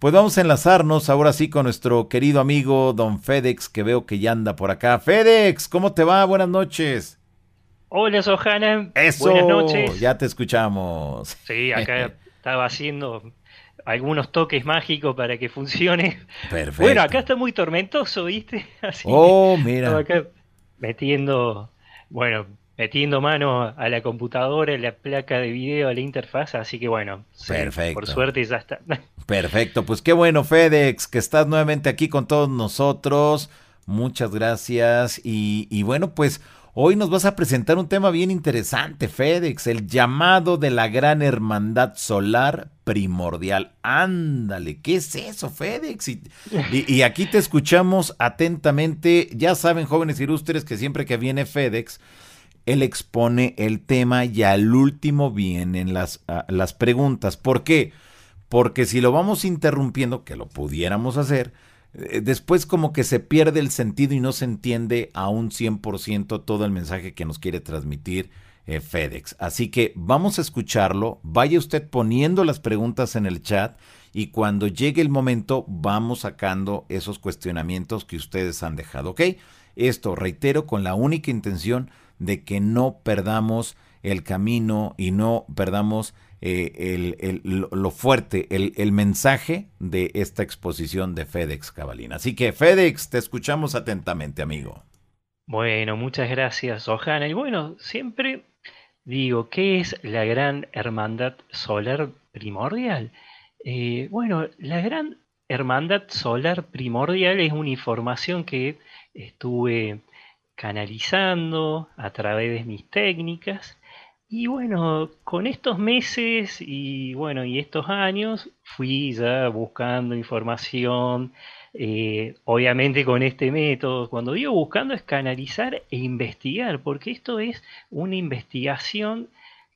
Pues vamos a enlazarnos ahora sí con nuestro querido amigo Don Fedex, que veo que ya anda por acá. Fedex, ¿cómo te va? Buenas noches. Hola, Sohana. Eso, Buenas noches. Ya te escuchamos. Sí, acá estaba haciendo algunos toques mágicos para que funcione. Perfecto. Bueno, acá está muy tormentoso, ¿viste? Así oh, mira. estaba acá metiendo, bueno, metiendo mano a la computadora, la placa de video, a la interfaz, así que bueno, sí, por suerte ya está. Perfecto, pues qué bueno, Fedex, que estás nuevamente aquí con todos nosotros. Muchas gracias. Y, y bueno, pues hoy nos vas a presentar un tema bien interesante, Fedex, el llamado de la gran hermandad solar primordial. Ándale, ¿qué es eso, Fedex? Y, y- y aquí te escuchamos atentamente. Ya saben, jóvenes ilustres, que siempre que viene Fedex, él expone el tema y al último vienen las, ah, las preguntas. ¿Por qué? Porque si lo vamos interrumpiendo, que lo pudiéramos hacer, eh, después como que se pierde el sentido y no se entiende a un 100% todo el mensaje que nos quiere transmitir eh, FedEx. Así que vamos a escucharlo, vaya usted poniendo las preguntas en el chat y cuando llegue el momento vamos sacando esos cuestionamientos que ustedes han dejado, ¿ok? Esto, reitero, con la única intención de que no perdamos el camino y no perdamos eh, el- el- lo, fuerte, el, el mensaje de esta exposición de FedEx Cabalina. Así que FedEx, te escuchamos atentamente, amigo. Bueno, muchas gracias, Ojana. Y bueno, siempre digo, ¿qué es la gran hermandad solar primordial? Eh, bueno, la gran hermandad solar primordial es una información que estuve canalizando a través de mis técnicas. Y bueno, con estos meses y bueno, y estos años fui ya buscando información, eh, obviamente con este método, cuando digo buscando es canalizar e investigar, porque esto es una investigación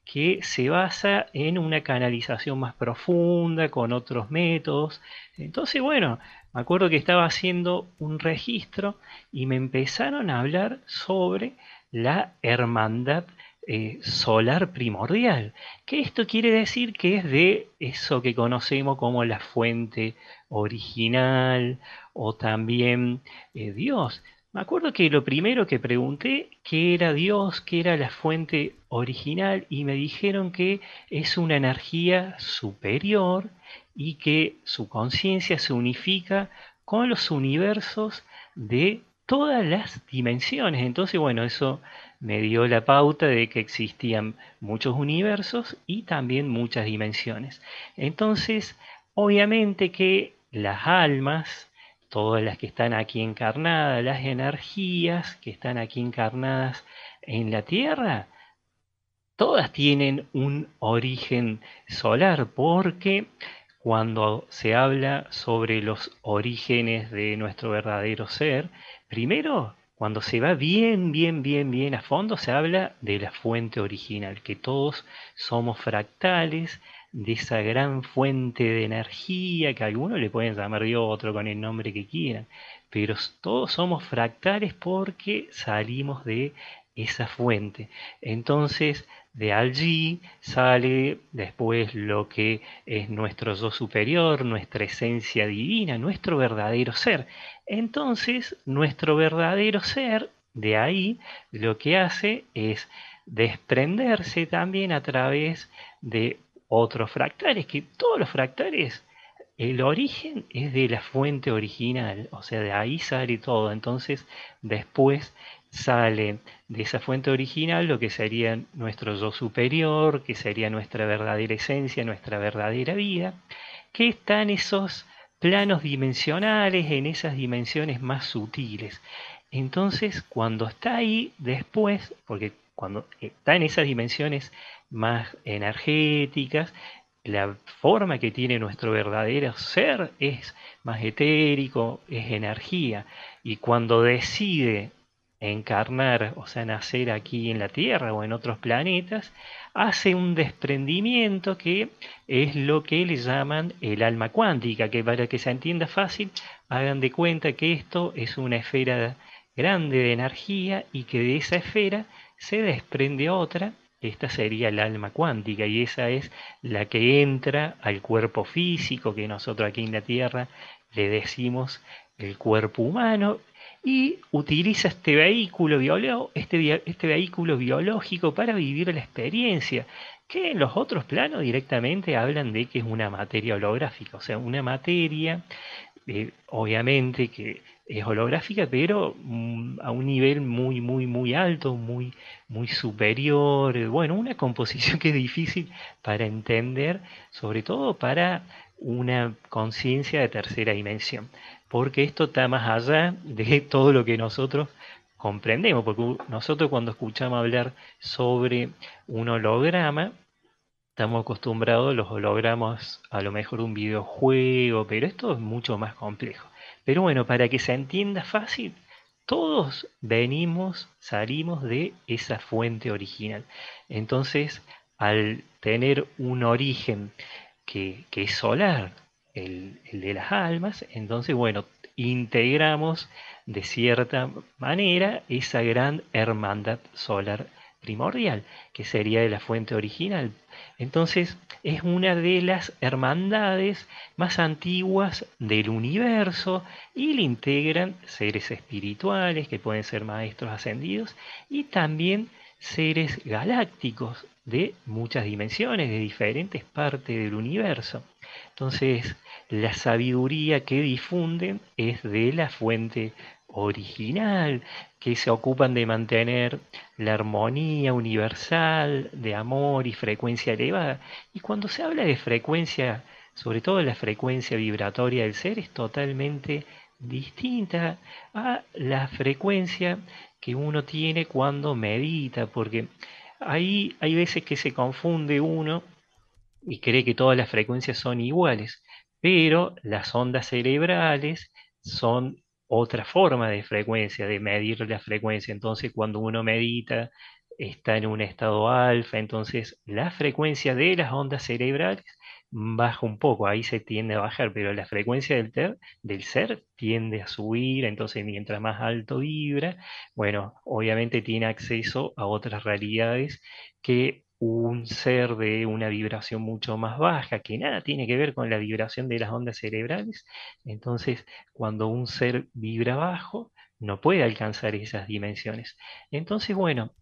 que se basa en una canalización más profunda, con otros métodos. Entonces, bueno, me acuerdo que estaba haciendo un registro y me empezaron a hablar sobre la hermandad eh, solar primordial, que esto quiere decir que es de eso que conocemos como la fuente original o también eh, Dios. Me acuerdo que lo primero que pregunté, ¿qué era Dios? ¿Qué era la fuente original? Y me dijeron que es una energía superior y que su conciencia se unifica con los universos de todas las dimensiones. Entonces, bueno, eso me dio la pauta de que existían muchos universos y también muchas dimensiones. Entonces, obviamente que las almas, todas las que están aquí encarnadas, las energías que están aquí encarnadas en la Tierra, todas tienen un origen solar porque cuando se habla sobre los orígenes de nuestro verdadero ser, primero, cuando se va bien, bien, bien, bien a fondo, se habla de la fuente original, que todos somos fractales de esa gran fuente de energía, que algunos le pueden llamar Dios, otro con el nombre que quieran, pero todos somos fractales porque salimos de esa fuente. Entonces, de allí sale después lo que es nuestro yo superior, nuestra esencia divina, nuestro verdadero ser. Entonces, nuestro verdadero ser, de ahí, lo que hace es desprenderse también a través de otros fractales, que todos los fractales, el origen es de la fuente original, o sea, de ahí sale todo. Entonces, después sale de esa fuente original lo que sería nuestro yo superior, que sería nuestra verdadera esencia, nuestra verdadera vida, que está en esos planos dimensionales, en esas dimensiones más sutiles. Entonces, cuando está ahí, después, porque cuando está en esas dimensiones más energéticas, la forma que tiene nuestro verdadero ser es más etérico, es energía. Y cuando decide encarnar, o sea, nacer aquí en la Tierra o en otros planetas, hace un desprendimiento que es lo que le llaman el alma cuántica, que para que se entienda fácil, hagan de cuenta que esto es una esfera grande de energía y que de esa esfera se desprende otra esta sería el alma cuántica y esa es la que entra al cuerpo físico que nosotros aquí en la Tierra le decimos el cuerpo humano y utiliza este vehículo, este, este vehículo biológico para vivir la experiencia, que en los otros planos directamente hablan de que es una materia holográfica, o sea, una materia, eh, obviamente que es holográfica, pero mm, a un nivel muy, muy, muy alto, muy, muy superior. Bueno, una composición que es difícil para entender, sobre todo para una conciencia de tercera dimensión, porque esto está más allá de todo lo que nosotros comprendemos, porque nosotros cuando escuchamos hablar sobre un holograma, estamos acostumbrados a los hologramas a lo mejor un videojuego, pero esto es mucho más complejo. Pero bueno, para que se entienda fácil, todos venimos, salimos de esa fuente original. Entonces, al tener un origen que, es solar, el, de las almas, entonces, bueno, integramos de cierta manera esa gran hermandad solar primordial, que sería de la fuente original. Entonces es una de las hermandades más antiguas del universo y le integran seres espirituales que pueden ser maestros ascendidos y también seres galácticos de muchas dimensiones, de diferentes partes del universo. Entonces, la sabiduría que difunden es de la fuente original, que se ocupan de mantener la armonía universal de amor y frecuencia elevada. Y cuando se habla de frecuencia, sobre todo la frecuencia vibratoria del ser, es totalmente distinta a la frecuencia que uno tiene cuando medita, porque ahí hay veces que se confunde uno y cree que todas las frecuencias son iguales, pero las ondas cerebrales son otra forma de frecuencia, de medir la frecuencia. Entonces, cuando uno medita, está en un estado alfa, entonces la frecuencia de las ondas cerebrales baja un poco, ahí se tiende a bajar, pero la frecuencia del, del ser tiende a subir, entonces mientras más alto vibra, bueno, obviamente tiene acceso a otras realidades que un ser de una vibración mucho más baja, que nada tiene que ver con la vibración de las ondas cerebrales. Entonces, cuando un ser vibra bajo, no puede alcanzar esas dimensiones. Entonces, bueno,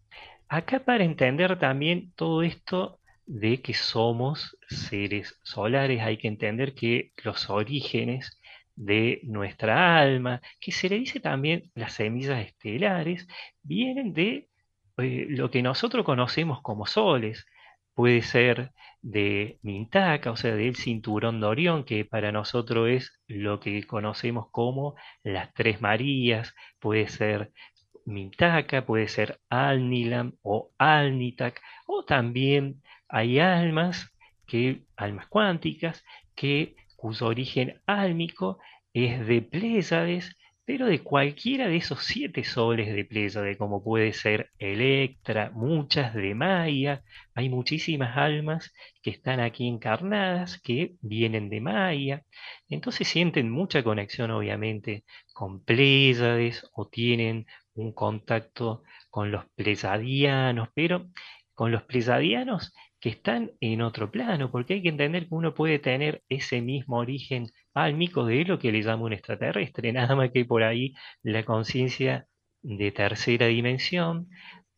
acá para entender también todo esto de que somos seres solares, hay que entender que los orígenes de nuestra alma, que se le dice también las semillas estelares, vienen de lo que nosotros conocemos como soles. Puede ser de Mintaka, o sea, del cinturón de Orión, que para nosotros es lo que conocemos como las Tres Marías, puede ser Mintaka, puede ser Alnilam o Alnitak, o también hay almas que, almas cuánticas, que cuyo origen álmico es de Pléyades, pero de cualquiera de esos siete soles de Pléyade, como puede ser Electra, muchas de Maya, hay muchísimas almas que están aquí encarnadas, que vienen de Maya, entonces sienten mucha conexión obviamente con Pléyades o tienen un contacto con los plesadianos, pero con los plesadianos que están en otro plano, porque hay que entender que uno puede tener ese mismo origen álmico de lo que le llama un extraterrestre, nada más que por ahí la conciencia de tercera dimensión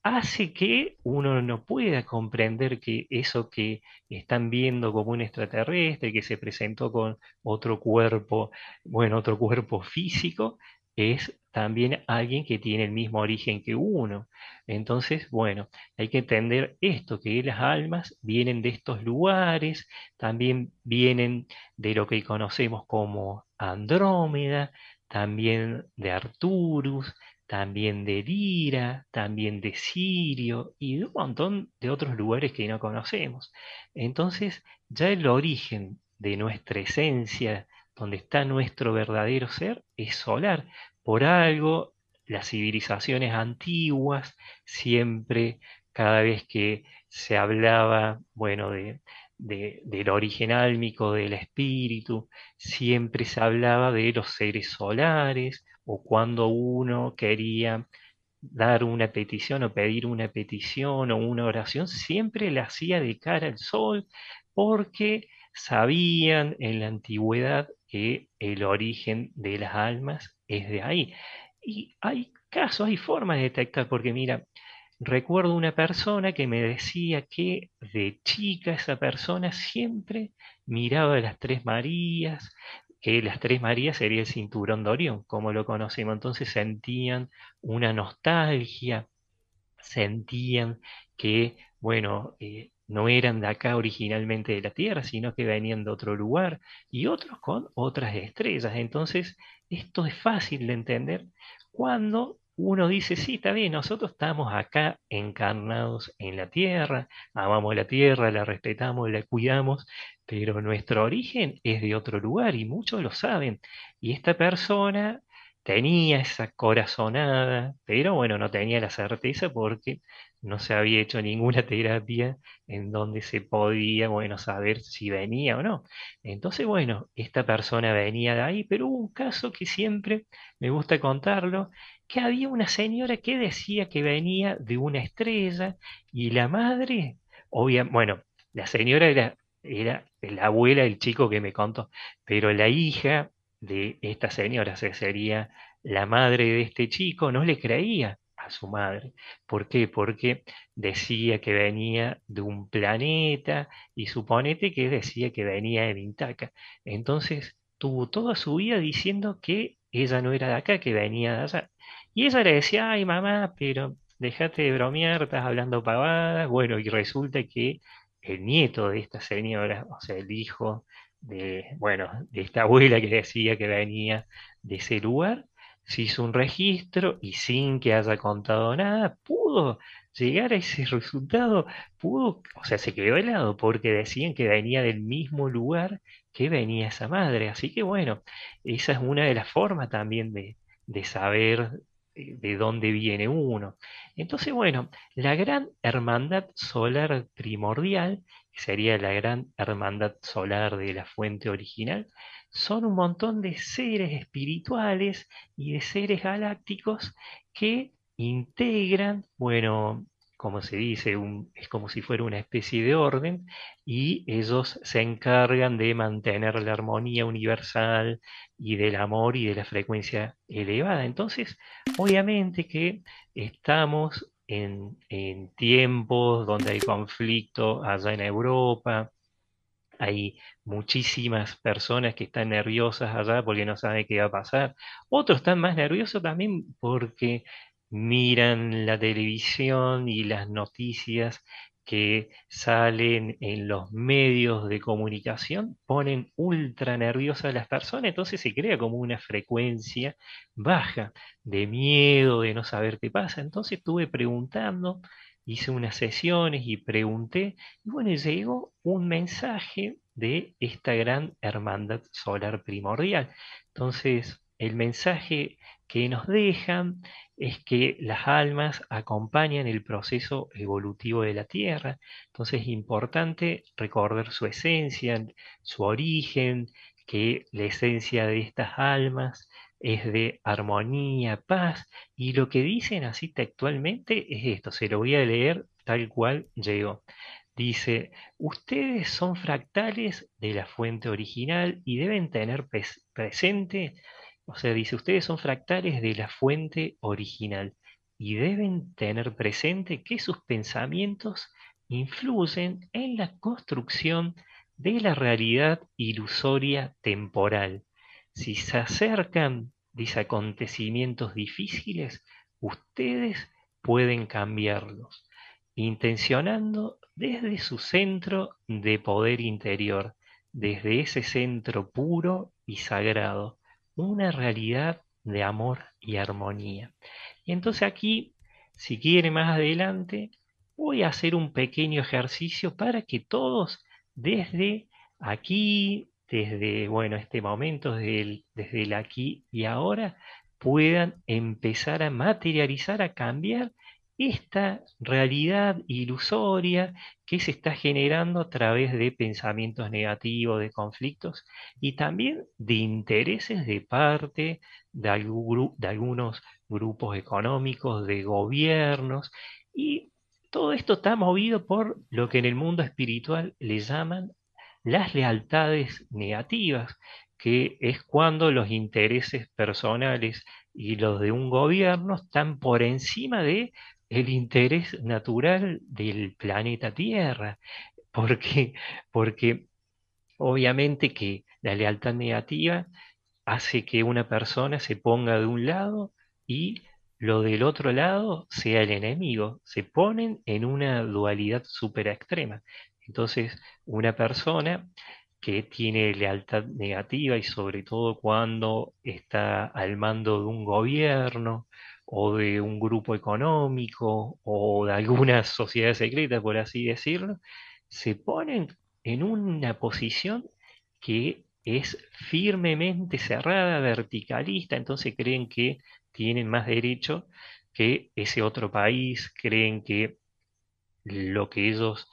hace que uno no pueda comprender que eso que están viendo como un extraterrestre, que se presentó con otro cuerpo, bueno, otro cuerpo físico, es también alguien que tiene el mismo origen que uno. Entonces, bueno, hay que entender esto, que las almas vienen de estos lugares, también vienen de lo que conocemos como Andrómeda, también de Arturus, también de Lira, también de Sirio y de un montón de otros lugares que no conocemos. Entonces, ya el origen de nuestra esencia, donde está nuestro verdadero ser, es solar. Por algo, las civilizaciones antiguas siempre, cada vez que se hablaba, bueno, de, del origen álmico del espíritu, siempre se hablaba de los seres solares o cuando uno quería dar una petición o pedir una petición o una oración, siempre la hacía de cara al sol, porque sabían en la antigüedad el origen de las almas es de ahí. Y hay casos, hay formas de detectar, porque mira, recuerdo una persona que me decía que de chica esa persona siempre miraba a las tres Marías, que las tres Marías sería el cinturón de Orión, como lo conocemos. Entonces sentían una nostalgia, sentían que, bueno, eh, no eran de acá originalmente de la Tierra, sino que venían de otro lugar y otros con otras estrellas. Entonces, esto es fácil de entender cuando uno dice, sí, está bien, nosotros estamos acá encarnados en la Tierra, amamos la Tierra, la respetamos, la cuidamos, pero nuestro origen es de otro lugar y muchos lo saben. Y esta persona tenía esa corazonada, pero bueno, no tenía la certeza porque no se había hecho ninguna terapia en donde se podía, bueno, saber si venía o no. Entonces, bueno, esta persona venía de ahí, pero hubo un caso que siempre me gusta contarlo, que había una señora que decía que venía de una estrella y la madre, obviamente, bueno, la señora era, era la abuela del chico que me contó, pero la hija de esta señora, se sería la madre de este chico, no le creía a su madre. ¿Por qué? Porque decía que venía de un planeta y suponete que decía que venía de Vintaca. Entonces tuvo toda su vida diciendo que ella no era de acá, que venía de allá. Y ella le decía, ay mamá, pero déjate de bromear, estás hablando pavadas. Bueno, y resulta que el nieto de esta señora, o sea, el hijo de, bueno, de esta abuela que decía que venía de ese lugar, se hizo un registro y sin que haya contado nada, pudo llegar a ese resultado, pudo, o sea, se quedó helado porque decían que venía del mismo lugar que venía esa madre. Así que bueno, esa es una de las formas también de, de saber eh, de dónde viene uno. Entonces, bueno, la gran hermandad solar primordial, que sería la gran hermandad solar de la fuente original, son un montón de seres espirituales y de seres galácticos que integran, bueno, como se dice, es como si fuera una especie de orden, y ellos se encargan de mantener la armonía universal y del amor y de la frecuencia elevada. Entonces, obviamente que estamos en, en tiempos donde hay conflicto allá en Europa, hay muchísimas personas que están nerviosas allá porque no saben qué va a pasar. Otros están más nerviosos también porque miran la televisión y las noticias que salen en los medios de comunicación ponen ultra nerviosas a las personas, entonces se crea como una frecuencia baja de miedo, de no saber qué pasa. Entonces estuve preguntando hice unas sesiones y pregunté, y bueno, llegó un mensaje de esta gran hermandad solar primordial. Entonces, el mensaje que nos dejan es que las almas acompañan el proceso evolutivo de la Tierra. Entonces es importante recordar su esencia, su origen, que la esencia de estas almas es de armonía, paz, y lo que dicen así textualmente es esto, se lo voy a leer tal cual llegó. Dice, ustedes son fractales de la fuente original y deben tener presente, o sea, dice, ustedes son fractales de la fuente original y deben tener presente que sus pensamientos influyen en la construcción de la realidad ilusoria temporal. Si se acercan dice acontecimientos difíciles, ustedes pueden cambiarlos, intencionando desde su centro de poder interior, desde ese centro puro y sagrado, una realidad de amor y armonía. Y entonces aquí, si quiere más adelante, voy a hacer un pequeño ejercicio para que todos desde aquí, desde, bueno, este momento, desde el, desde aquí y ahora, puedan empezar a materializar, a cambiar esta realidad ilusoria que se está generando a través de pensamientos negativos, de conflictos y también de intereses de parte de, algunos grupos económicos, de gobiernos. Y todo esto está movido por lo que en el mundo espiritual le llaman las lealtades negativas, que es cuando los intereses personales y los de un gobierno están por encima de el interés natural del planeta Tierra. Porque, porque obviamente que la lealtad negativa hace que una persona se ponga de un lado y lo del otro lado sea el enemigo. Se ponen en una dualidad súper extrema. Entonces, una persona que tiene lealtad negativa y sobre todo cuando está al mando de un gobierno o de un grupo económico o de alguna sociedad secreta, por así decirlo, se ponen en una posición que es firmemente cerrada, verticalista, entonces creen que tienen más derecho que ese otro país, creen que lo que ellos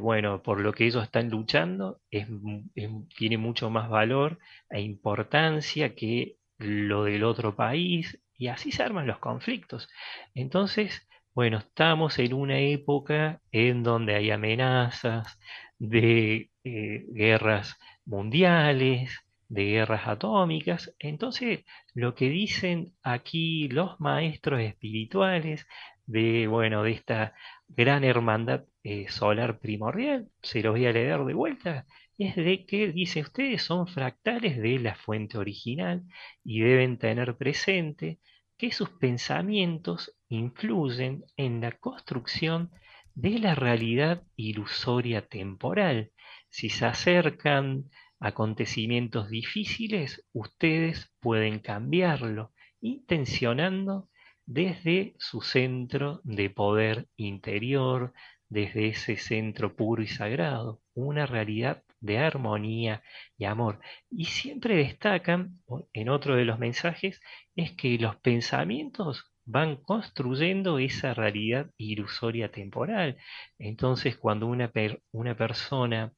bueno, por lo que ellos están luchando, tiene mucho más valor e importancia que lo del otro país, y así se arman los conflictos. Entonces, bueno, estamos en una época en donde hay amenazas de eh, guerras mundiales, de guerras atómicas. Entonces, lo que dicen aquí los maestros espirituales de, bueno, de esta gran hermandad eh, solar primordial, se los voy a leer de vuelta, es de que, dice, ustedes son fractales de la fuente original y deben tener presente que sus pensamientos influyen en la construcción de la realidad ilusoria temporal. Si se acercan acontecimientos difíciles, ustedes pueden cambiarlo, intencionando desde su centro de poder interior, desde ese centro puro y sagrado, una realidad de armonía y amor. Y siempre destacan, en otro de los mensajes, es que los pensamientos van construyendo esa realidad ilusoria temporal. Entonces, cuando una, una persona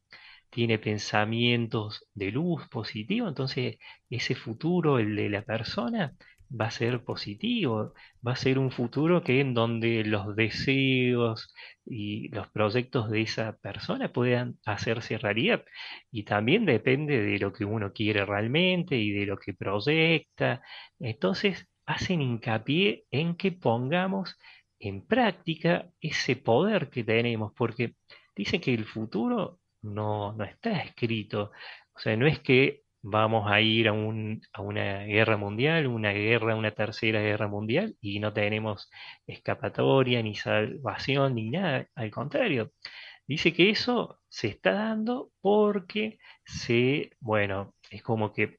tiene pensamientos de luz positivo, entonces ese futuro, el de la persona, va a ser positivo, va a ser un futuro que en donde los deseos y los proyectos de esa persona puedan hacerse realidad. Y también depende de lo que uno quiere realmente y de lo que proyecta. Entonces, hacen hincapié en que pongamos en práctica ese poder que tenemos, porque dicen que el futuro no, no está escrito. O sea, no es que vamos a ir a, una guerra mundial, una guerra, una tercera guerra mundial, y no tenemos escapatoria, ni salvación, ni nada. Al contrario, dice que eso se está dando porque se, bueno, es como que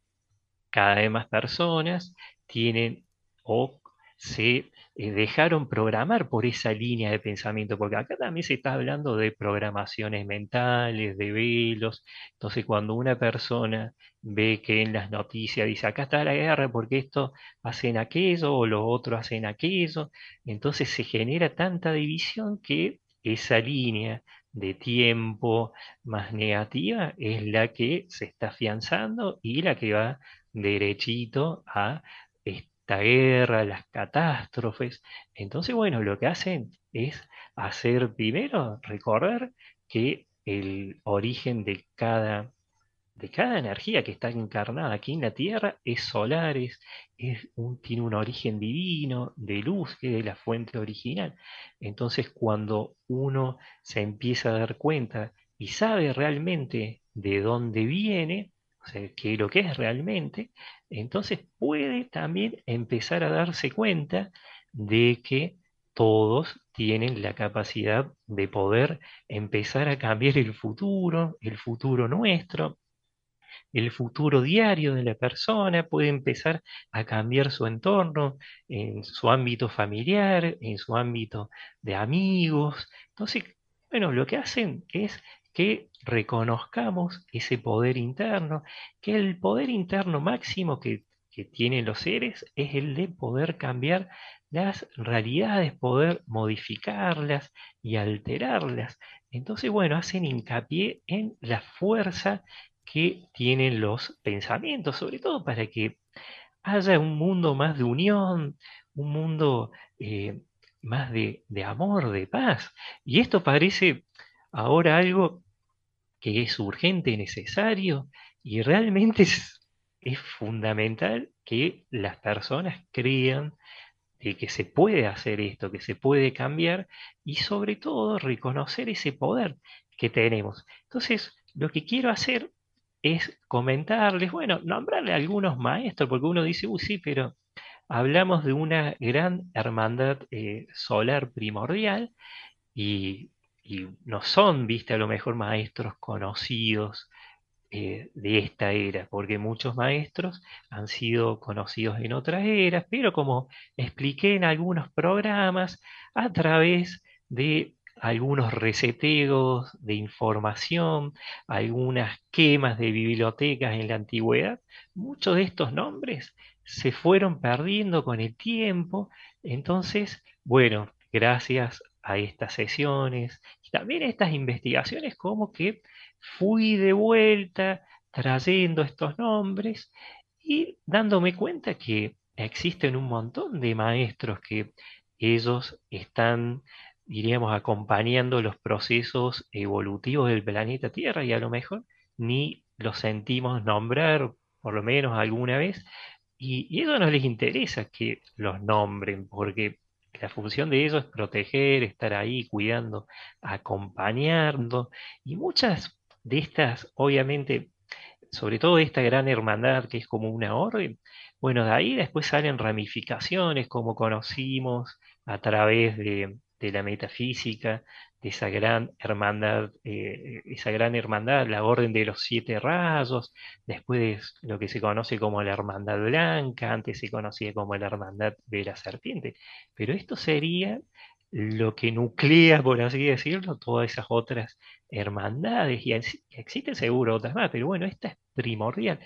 cada vez más personas tienen o se dejaron programar por esa línea de pensamiento, porque acá también se está hablando de programaciones mentales, de velos. Entonces, cuando una persona ve que en las noticias dice, acá está la guerra porque esto hacen aquello o los otros hacen aquello, entonces se genera tanta división que esa línea de tiempo más negativa es la que se está afianzando y la que va derechito a guerra, las catástrofes. Entonces, bueno, lo que hacen es hacer primero recordar que el origen de cada, de cada energía que está encarnada aquí en la Tierra es solar, es, tiene un origen divino, de luz, que es la fuente original. Entonces, cuando uno se empieza a dar cuenta y sabe realmente de dónde viene, sea, qué es lo que es realmente, entonces puede también empezar a darse cuenta de que todos tienen la capacidad de poder empezar a cambiar el futuro, el futuro nuestro, el futuro diario de la persona, puede empezar a cambiar su entorno en su ámbito familiar, en su ámbito de amigos. Entonces, bueno, lo que hacen es que reconozcamos ese poder interno, que el poder interno máximo que, tienen los seres es el de poder cambiar las realidades, poder modificarlas y alterarlas. Entonces, bueno, hacen hincapié en la fuerza que tienen los pensamientos, sobre todo para que haya un mundo más de unión, un mundo eh, más de, amor, de paz. Y esto parece ahora algo que es urgente, necesario, y realmente es, fundamental que las personas crean de que se puede hacer esto, que se puede cambiar y sobre todo reconocer ese poder que tenemos. Entonces, lo que quiero hacer es comentarles, bueno, nombrarle a algunos maestros, porque uno dice, uy, sí, pero hablamos de una gran hermandad eh, solar primordial y, no son, viste, a lo mejor maestros conocidos eh, de esta era, porque muchos maestros han sido conocidos en otras eras, pero como expliqué en algunos programas, a través de algunos reseteos de información, algunas quemas de bibliotecas en la antigüedad, muchos de estos nombres se fueron perdiendo con el tiempo. Entonces, bueno, gracias a estas sesiones y también a estas investigaciones, como que fui de vuelta trayendo estos nombres y dándome cuenta que existen un montón de maestros que ellos están diríamos, acompañando los procesos evolutivos del planeta Tierra y a lo mejor ni los sentimos nombrar, por lo menos alguna vez, y, y eso no les interesa que los nombren, porque la función de ellos es proteger, estar ahí cuidando, acompañando, y muchas de estas, obviamente, sobre todo esta gran hermandad que es como una orden, bueno, de ahí después salen ramificaciones como conocimos a través de, de la metafísica, de esa gran hermandad, eh, esa gran hermandad, la orden de los siete rayos, después lo que se conoce como la hermandad blanca, antes se conocía como la hermandad de la serpiente, pero esto sería lo que nuclea, por así decirlo, todas esas otras hermandades, y existen seguro otras más, pero bueno, esta es primordial.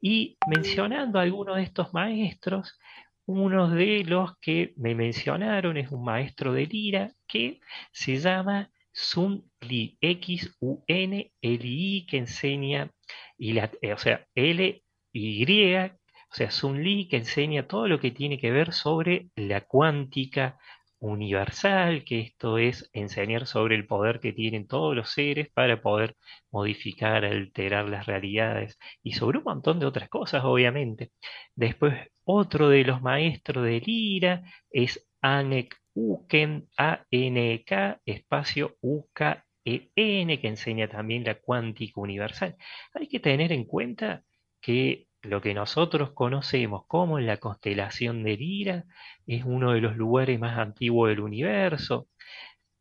Y mencionando a algunos de estos maestros, uno de los que me mencionaron es un maestro de lira que se llama Sun Li, X-U-N-L-I, que enseña, y eh, o sea, L-Y, o sea, Sun Li, que enseña todo lo que tiene que ver sobre la cuántica universal, que esto es enseñar sobre el poder que tienen todos los seres para poder modificar, alterar las realidades y sobre un montón de otras cosas, obviamente. Después, otro de los maestros de Lira es Anek Uken, A-N-K, espacio U-K-E-N, que enseña también la cuántica universal. Hay que tener en cuenta que lo que nosotros conocemos como la constelación de Lira es uno de los lugares más antiguos del universo.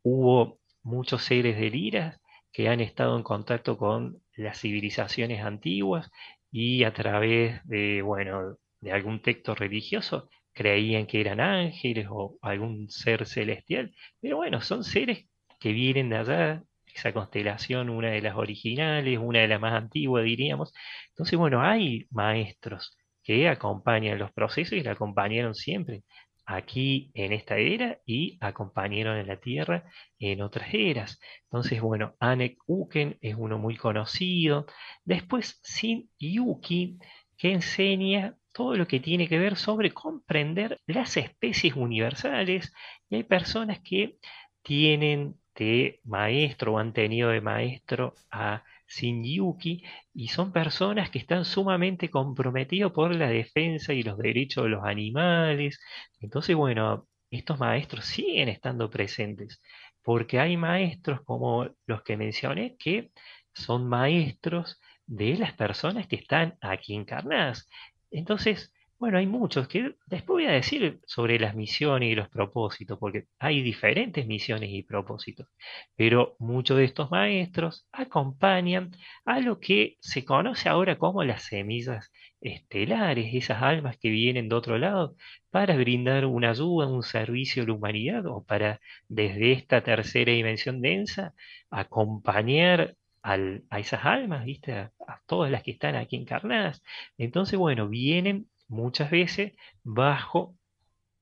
Hubo muchos seres de Lira que han estado en contacto con las civilizaciones antiguas y a través de, bueno, de algún texto religioso creían que eran ángeles o algún ser celestial. Pero bueno, son seres que vienen de allá, esa constelación, una de las originales, una de las más antiguas, diríamos. Entonces, bueno, hay maestros que acompañan los procesos y la acompañaron siempre aquí en esta era y acompañaron en la Tierra en otras eras. Entonces, bueno, Anek Uken es uno muy conocido. Después, Sin Yuki, que enseña todo lo que tiene que ver sobre comprender las especies universales. Y hay personas que tienen de maestro o han tenido de maestro a Shinjuki y son personas que están sumamente comprometidos por la defensa y los derechos de los animales. Entonces, bueno, estos maestros siguen estando presentes porque hay maestros como los que mencioné que son maestros de las personas que están aquí encarnadas. Entonces, bueno, hay muchos que después voy a decir sobre las misiones y los propósitos, porque hay diferentes misiones y propósitos, pero muchos de estos maestros acompañan a lo que se conoce ahora como las semillas estelares, esas almas que vienen de otro lado para brindar una ayuda, un servicio a la humanidad o para desde esta tercera dimensión densa acompañar a esas almas, ¿viste? a todas las que están aquí encarnadas. Entonces, bueno, vienen muchas veces bajo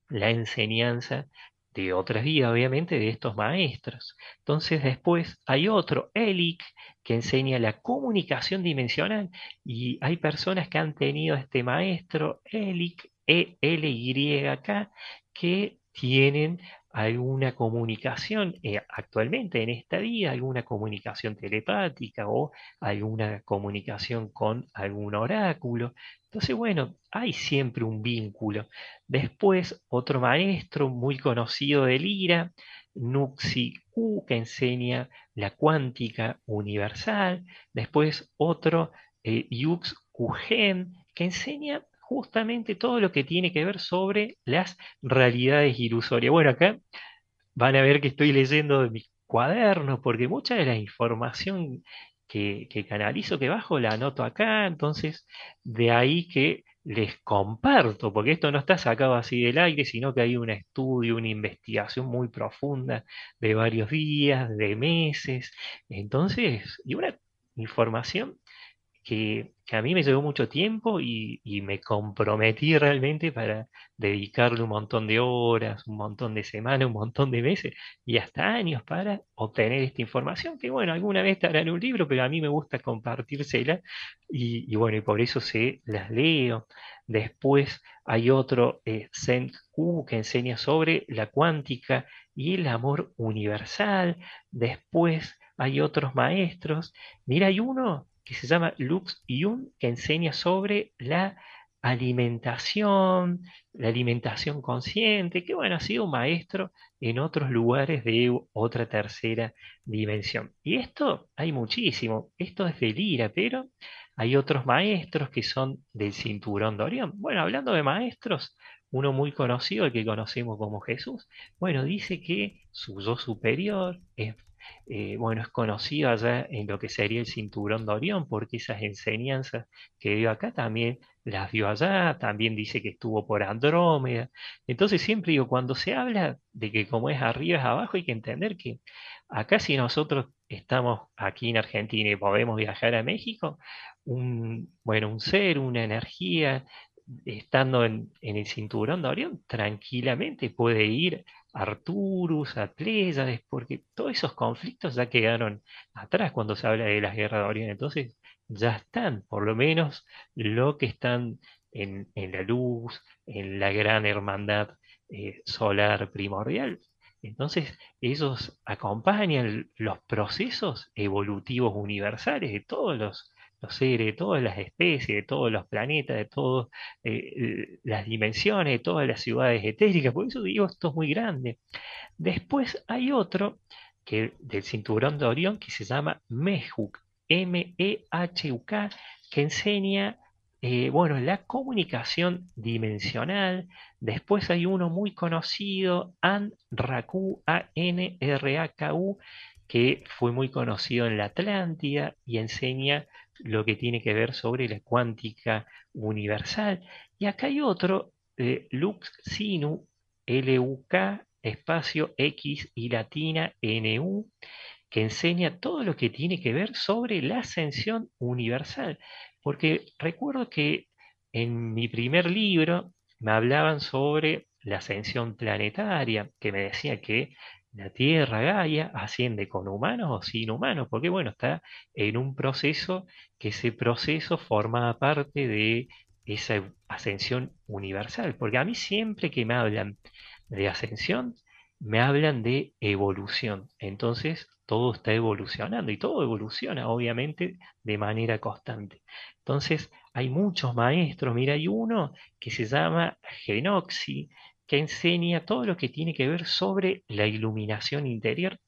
la enseñanza de otras vidas, obviamente, de estos maestros. Entonces después hay otro, Elic, que enseña la comunicación dimensional y hay personas que han tenido este maestro, Elic, E-L-Y-K, que tienen alguna comunicación eh, actualmente en esta vida, alguna comunicación telepática o alguna comunicación con algún oráculo. Entonces, bueno, hay siempre un vínculo. Después, otro maestro muy conocido de Lira, Nuxi Q, que enseña la cuántica universal. Después, otro, eh, Yux Kugen, que enseña justamente todo lo que tiene que ver sobre las realidades ilusorias. Bueno, acá van a ver que estoy leyendo de mis cuadernos, porque mucha de la información que, canalizo, que bajo, la anoto acá, entonces de ahí que les comparto, porque esto no está sacado así del aire, sino que hay un estudio, una investigación muy profunda de varios días, de meses, entonces, y una información que, a mí me llevó mucho tiempo y, me comprometí realmente para dedicarle un montón de horas, un montón de semanas, un montón de meses y hasta años para obtener esta información, que bueno, alguna vez estará en un libro, pero a mí me gusta compartírsela y, bueno, y por eso se las leo. Después hay otro, eh, Q, que enseña sobre la cuántica y el amor universal. Después hay otros maestros. Mira, hay uno que se llama Lux Yun, que enseña sobre la alimentación, la alimentación consciente, que bueno, ha sido un maestro en otros lugares de otra tercera dimensión. Y esto hay muchísimo, esto es de Lira, pero hay otros maestros que son del cinturón de Orión. Bueno, hablando de maestros, uno muy conocido, el que conocemos como Jesús, bueno, dice que su yo superior es eh, bueno, es conocido allá en lo que sería el cinturón de Orión, porque esas enseñanzas que dio acá también las dio allá, también dice que estuvo por Andrómeda. Entonces siempre digo, cuando se habla de que como es arriba es abajo, hay que entender que acá si nosotros estamos aquí en Argentina y podemos viajar a México, un, bueno, un ser, una energía, estando en, el cinturón de Orión, tranquilamente puede ir a Arturus, a Pléyades, porque todos esos conflictos ya quedaron atrás cuando se habla de las guerras de Orión. Entonces, ya están, por lo menos, lo que están en, la luz, en la gran hermandad eh, solar primordial. Entonces, ellos acompañan los procesos evolutivos universales de todos los los seres, de todas las especies, de todos los planetas, de todas eh, las dimensiones, de todas las ciudades etéricas. Por eso digo, esto es muy grande. Después hay otro que, del cinturón de Orión que se llama Mehuk, M-E-H-U-K, que enseña eh, bueno, la comunicación dimensional. Después hay uno muy conocido, An-Raku, A-N-R-A-K-U, que fue muy conocido en la Atlántida y enseña lo que tiene que ver sobre la cuántica universal. Y acá hay otro, eh, Lux Sinu, L-U-K, espacio X y latina N-U, que enseña todo lo que tiene que ver sobre la ascensión universal. Porque recuerdo que en mi primer libro me hablaban sobre la ascensión planetaria, que me decía que la Tierra Gaia asciende con humanos o sin humanos, porque bueno, está en un proceso que ese proceso forma parte de esa ascensión universal, porque a mí siempre que me hablan de ascensión, me hablan de evolución, entonces todo está evolucionando y todo evoluciona obviamente de manera constante. Entonces hay muchos maestros, mira, hay uno que se llama Genoxi, que enseña todo lo que tiene que ver sobre la iluminación interior.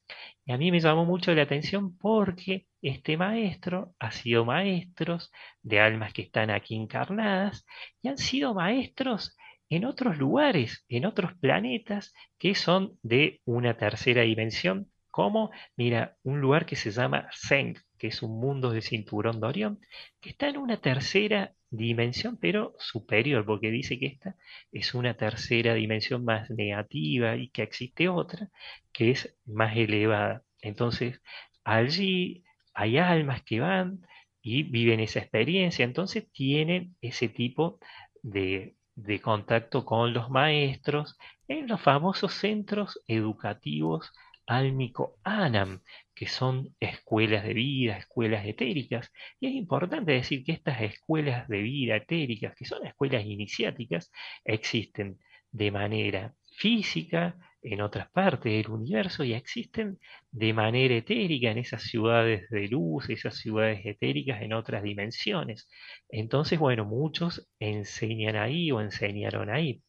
Y a mí me llamó mucho la atención porque este maestro ha sido maestros de almas que están aquí encarnadas y han sido maestros en otros lugares, en otros planetas que son de una tercera dimensión, como, mira, un lugar que se llama Zeng, que es un mundo de cinturón de Orión, que está en una tercera dimensión, pero superior, porque dice que esta es una tercera dimensión más negativa y que existe otra que es más elevada. Entonces, allí hay almas que van y viven esa experiencia, entonces tienen ese tipo de, contacto con los maestros en los famosos centros educativos álmico Anam, que son escuelas de vida, escuelas etéricas. Y es importante decir que estas escuelas de vida etéricas, que son escuelas iniciáticas, existen de manera física en otras partes del universo y existen de manera etérica en esas ciudades de luz, esas ciudades etéricas en otras dimensiones. Entonces, bueno, muchos enseñan ahí o enseñaron ahí.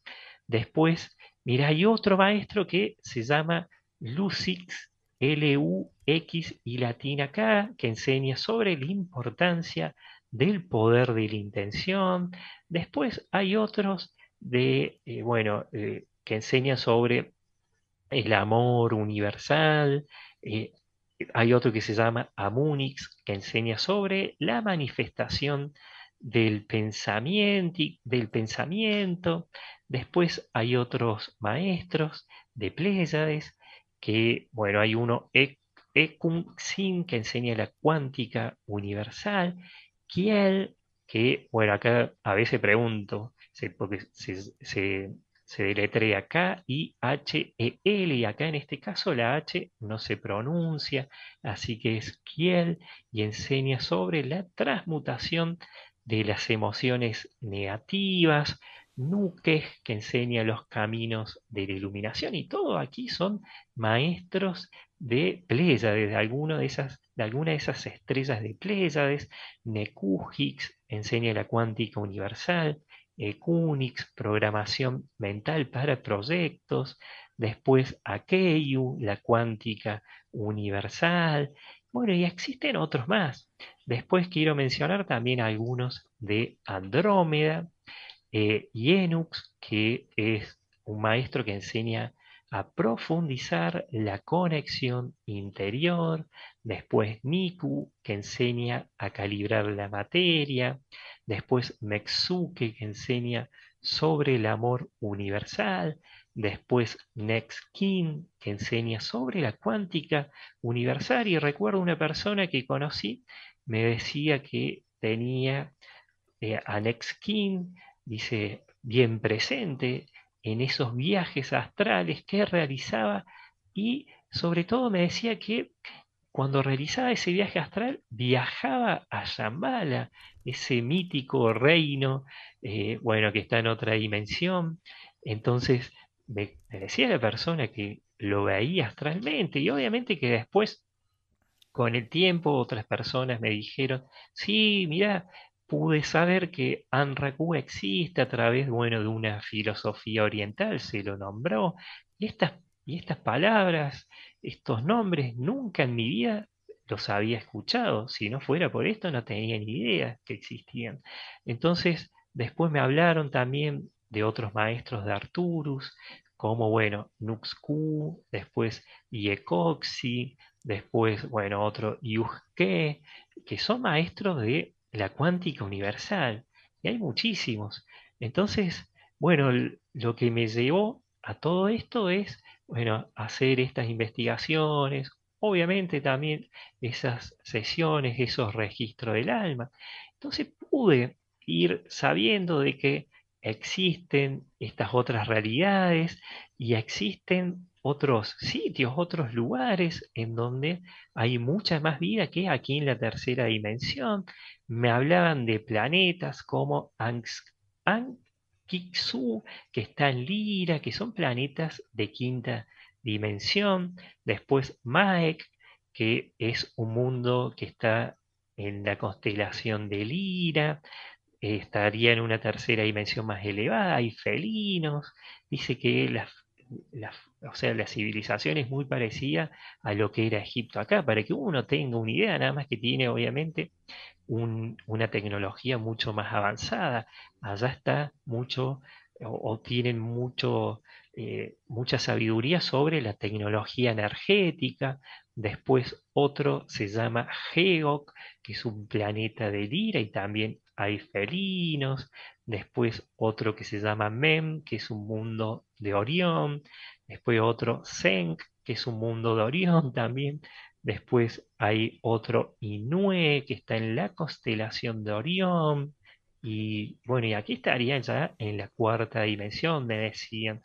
Después, mira, hay otro maestro que se llama Lucix, L-U-X y latina K, que enseña sobre la importancia del poder de la intención. Después hay otros de, eh, bueno, eh, que enseñan sobre el amor universal. Eh, hay otro que se llama Amunix, que enseña sobre la manifestación del pensamiento, del pensamiento. Después hay otros maestros de Pléyades que, bueno, hay uno, Ekun Sin, que enseña la cuántica universal, Kiel, que, bueno, acá a veces pregunto, porque se, deletrea K-I-H-E-L, y acá en este caso la H no se pronuncia, así que es Kiel, y enseña sobre la transmutación de las emociones negativas, Nuques, que enseña los caminos de la iluminación, y todo aquí son maestros de Pléyades, de, alguna de esas, de alguna de esas estrellas de Pléyades, Nekujix enseña la cuántica universal, Ekunix, programación mental para proyectos, después Akeiu, la cuántica universal, bueno, y existen otros más. Después quiero mencionar también algunos de Andrómeda, eh, que es un maestro que enseña a profundizar la conexión interior, después Niku, que enseña a calibrar la materia, después Mexuke, que enseña sobre el amor universal, después Nextkin, que enseña sobre la cuántica universal, y recuerdo una persona que conocí, me decía que tenía eh, a Nextkin dice, bien presente en esos viajes astrales que realizaba y sobre todo me decía que cuando realizaba ese viaje astral viajaba a Shambhala, ese mítico reino, eh, bueno, que está en otra dimensión. Entonces me, me decía la persona que lo veía astralmente y obviamente que después con el tiempo otras personas me dijeron, sí, mira, pude saber que Anraku existe a través, bueno, de una filosofía oriental, se lo nombró, y estas, y estas palabras, estos nombres, nunca en mi vida los había escuchado, si no fuera por esto no tenía ni idea que existían. Entonces, después me hablaron también de otros maestros de Arturus, como, bueno, Nuxku, después Yecoxi, después, bueno, otro Yuhke, que son maestros de la cuántica universal, y hay muchísimos. Entonces, bueno, lo que me llevó a todo esto es, bueno, hacer estas investigaciones, obviamente también esas sesiones, esos registros del alma. Entonces pude ir sabiendo de que existen estas otras realidades y existen otros sitios, otros lugares en donde hay mucha más vida que aquí en la tercera dimensión. Me hablaban de planetas como Ankixu, que está en Lira, que son planetas de quinta dimensión. Después Maek, que es un mundo que está en la constelación de Lira. estaría en una tercera dimensión más elevada, hay felinos. Dice que las o sea, la civilización es muy parecida a lo que era Egipto acá, para que uno tenga una idea, nada más que tiene obviamente una tecnología mucho más avanzada. Allá está mucho, o, tienen mucho, eh, mucha sabiduría sobre la tecnología energética. Después otro se llama Geok, que es un planeta de Lira y también hay felinos. Después otro que se llama Mem, que es un mundo de Orión. Después otro Senk, que es un mundo de Orión también. Después hay otro Inue, que está en la constelación de Orión. Y bueno, y aquí estaría ya en la cuarta dimensión, me decían.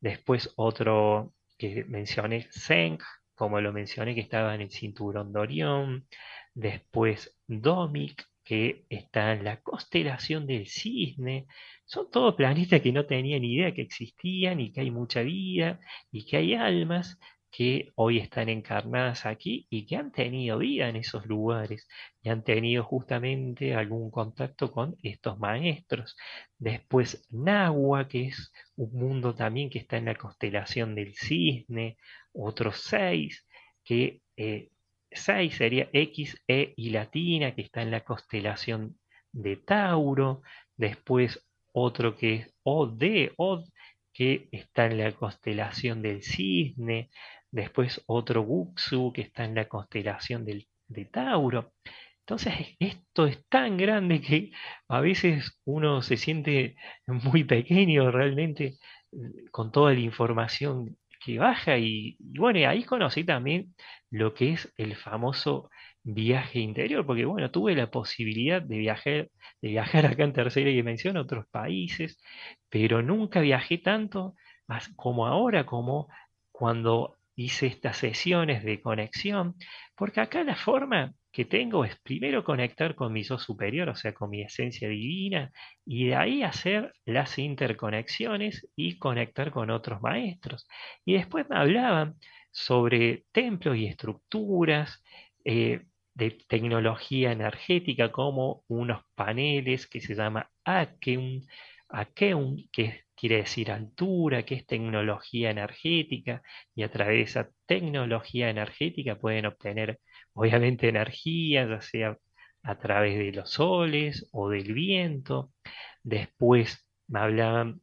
Después otro que mencioné, Zeng, como lo mencioné, que estaba en el cinturón de Orión. Después Domic, que está en la constelación del cisne. Son todos planetas que no tenía ni idea que existían y que hay mucha vida y que hay almas que hoy están encarnadas aquí y que han tenido vida en esos lugares y han tenido justamente algún contacto con estos maestros. Después Nahua, que es un mundo también que está en la constelación del cisne, otros seis, que eh, seis sería X, E y latina, que está en la constelación de Tauro, después otro que es OD, Od, que está en la constelación del cisne, después otro Guxu que está en la constelación del, de Tauro. Entonces esto es tan grande que a veces uno se siente muy pequeño realmente mm, con toda la información baja y, bueno, ahí conocí también lo que es el famoso viaje interior, porque bueno, tuve la posibilidad de viajar, de viajar acá en tercera dimensión a otros países, pero nunca viajé tanto como ahora, como cuando hice estas sesiones de conexión, porque acá la forma que tengo es primero conectar con mi yo superior, o sea, con mi esencia divina, y de ahí hacer las interconexiones y conectar con otros maestros. Y después me hablaban sobre templos y estructuras, eh, de tecnología energética como unos paneles que se llama Akeum, Akeum que quiere decir altura, que es tecnología energética, y a través de esa tecnología energética pueden obtener obviamente energía, ya sea a través de los soles o del viento. Después me hablaban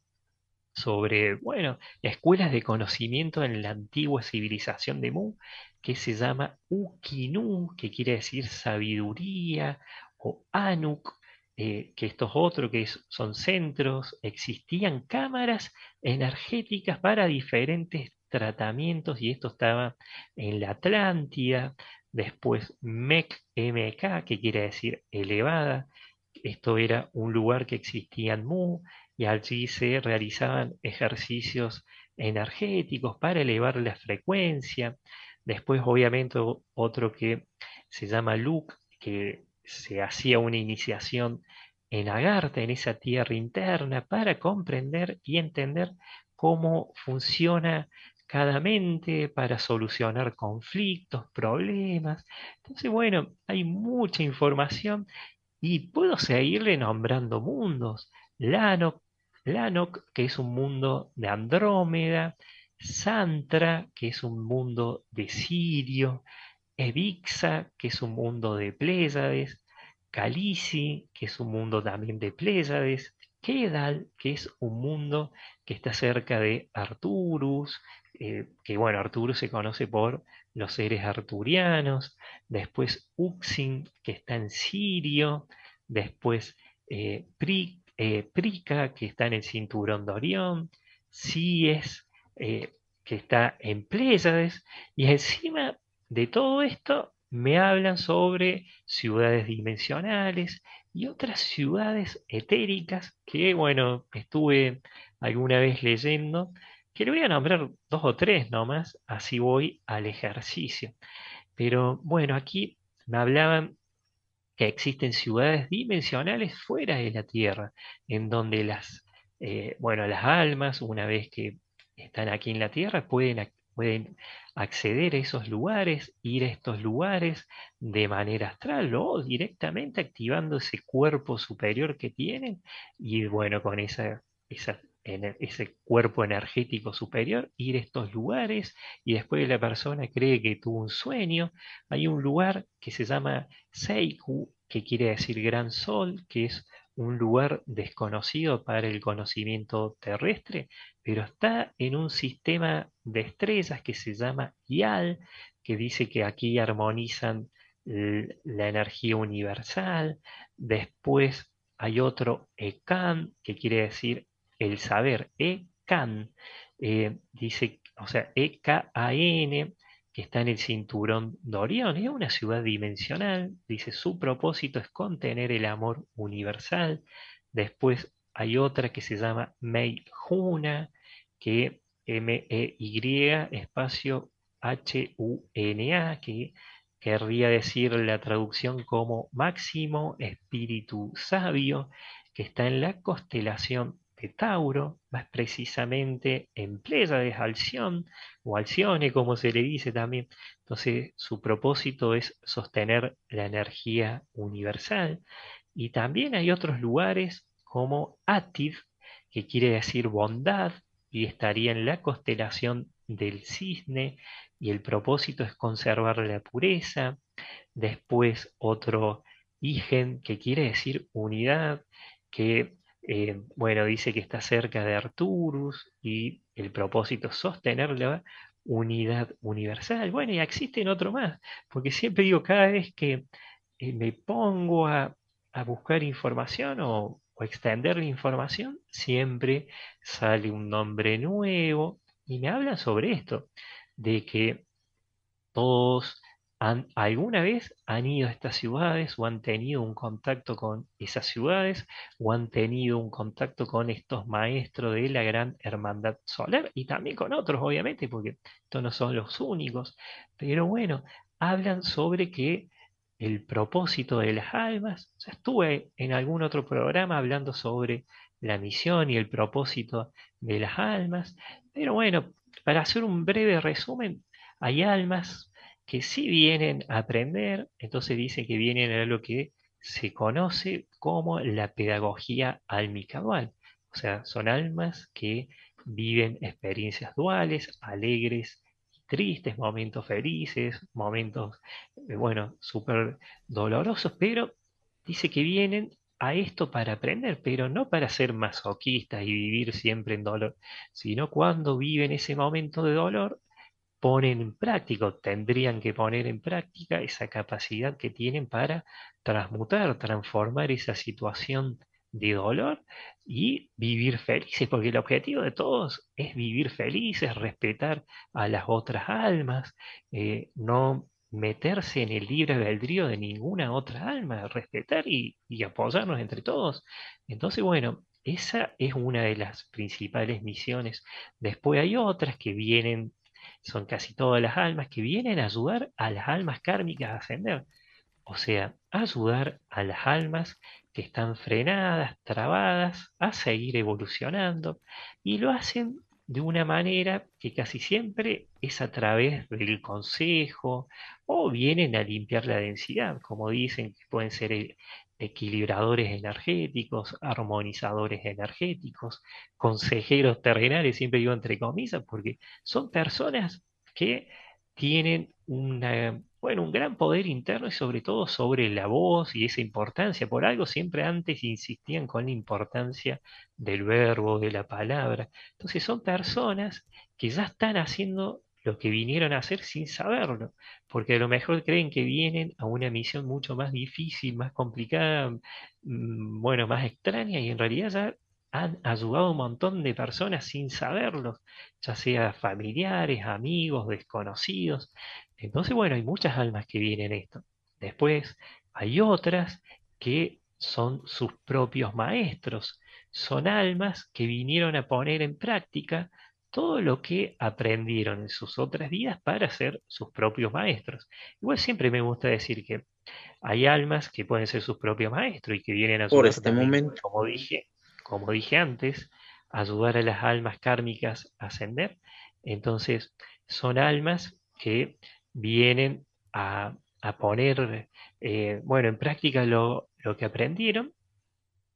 sobre, bueno, escuelas de conocimiento en la antigua civilización de Mu, que se llama Ukinu, que quiere decir sabiduría, o Anuk, eh, que estos otros que son centros, existían cámaras energéticas para diferentes tratamientos y esto estaba en la Atlántida, después MEC, MK, que quiere decir elevada, esto era un lugar que existía en Mu y allí se realizaban ejercicios energéticos para elevar la frecuencia. Después, obviamente, otro que se llama LUC, que se hacía una iniciación en Agartha, en esa tierra interna, para comprender y entender cómo funciona para solucionar conflictos, problemas. Entonces, bueno, hay mucha información y puedo seguirle nombrando mundos. Lanok, Lanok, que es un mundo de Andrómeda, Santra, que es un mundo de Sirio, Evixa, que es un mundo de Pléyades, Calici, que es un mundo también de Pléyades, Kedal, que es un mundo que está cerca de Arturus, eh, que bueno, Arturus se conoce por los seres arturianos, después Uxin, que está en Sirio, después eh, eh, Prica, que está en el cinturón de Orión, Cies, que está en Pléyades, y encima de todo esto me hablan sobre ciudades dimensionales y otras ciudades etéricas que, bueno, estuve alguna vez leyendo, que le voy a nombrar dos o tres nomás, así voy al ejercicio. Pero bueno, aquí me hablaban que existen ciudades dimensionales fuera de la Tierra, en donde las, eh, bueno, las almas, una vez que están aquí en la Tierra, pueden pueden acceder a esos lugares, ir a estos lugares de manera astral o directamente activando ese cuerpo superior que tienen y bueno, con esa, ese cuerpo energético superior, ir a estos lugares y después la persona cree que tuvo un sueño. Hay un lugar que se llama Seiku, que quiere decir gran sol, que es un lugar desconocido para el conocimiento terrestre, pero está en un sistema de estrellas que se llama YAL, que dice que aquí armonizan la energía universal. Después hay otro EKAN, que quiere decir el saber, EKAN, eh, dice, o sea, E-K-A-N, que está en el cinturón de Orión. Es una ciudad dimensional, dice, su propósito es contener el amor universal. Después hay otra que se llama Mei Huna, que M-E-Y espacio H-U-N-A, que querría decir la traducción como máximo espíritu sabio, que está en la constelación de Tauro, más precisamente en de Alción, o Alcione, como se le dice también. Entonces, su propósito es sostener la energía universal. Y también hay otros lugares como Atid, que quiere decir bondad, y estaría en la constelación del cisne, y el propósito es conservar la pureza. Después otro Igen, que quiere decir unidad, que eh, bueno, dice que está cerca de Arturus y el propósito es sostener la unidad universal. Bueno, y existen otro más, porque siempre digo, cada vez que eh, me pongo a, buscar información o, extender la información, siempre sale un nombre nuevo y me hablan sobre esto, de que todos alguna vez han ido a estas ciudades o han tenido un contacto con esas ciudades o han tenido un contacto con estos maestros de la gran hermandad solar y también con otros, obviamente, porque estos no son los únicos. Pero bueno, hablan sobre que el propósito de las almas, ya estuve en algún otro programa hablando sobre la misión y el propósito de las almas, pero bueno, para hacer un breve resumen, hay almas que sí vienen a aprender, entonces dice que vienen a lo que se conoce como la pedagogía almicadual. O sea, son almas que viven experiencias duales, alegres tristes, momentos felices, momentos, eh, bueno, súper dolorosos, pero dice que vienen a esto para aprender, pero no para ser masoquistas y vivir siempre en dolor, sino cuando viven ese momento de dolor, ponen en práctica, tendrían que poner en práctica esa capacidad que tienen para transmutar, transformar esa situación de dolor y vivir felices, porque el objetivo de todos es vivir felices, respetar a las otras almas, eh, no meterse en el libre albedrío de ninguna otra alma, respetar y, y apoyarnos entre todos. Entonces, bueno, esa es una de las principales misiones. Después hay otras que vienen son casi todas las almas que vienen a ayudar a las almas kármicas a ascender. O sea, ayudar a las almas que están frenadas, trabadas, a seguir evolucionando. Y lo hacen de una manera que casi siempre es a través del consejo o vienen a limpiar la densidad, como dicen que pueden ser equilibradores energéticos, armonizadores energéticos, consejeros terrenales, siempre digo entre comillas, porque son personas que tienen una, bueno, un gran poder interno y sobre todo sobre la voz y esa importancia. Por algo siempre antes insistían con la importancia del verbo, de la palabra. Entonces son personas que ya están haciendo lo que vinieron a hacer sin saberlo, porque a lo mejor creen que vienen a una misión mucho más difícil, más complicada, mm, bueno, más extraña, y en realidad ya han ayudado a un montón de personas sin saberlo, ya sea familiares, amigos, desconocidos. Entonces, bueno, hay muchas almas que vienen esto. Después hay otras que son sus propios maestros, son almas que vinieron a poner en práctica todo lo que aprendieron en sus otras vidas para ser sus propios maestros. Igual siempre me gusta decir que hay almas que pueden ser sus propios maestros y que vienen a Por este momento. como dije, como dije antes, ayudar a las almas kármicas a ascender. Entonces, son almas que vienen a, poner, eh, bueno, en práctica lo, lo que aprendieron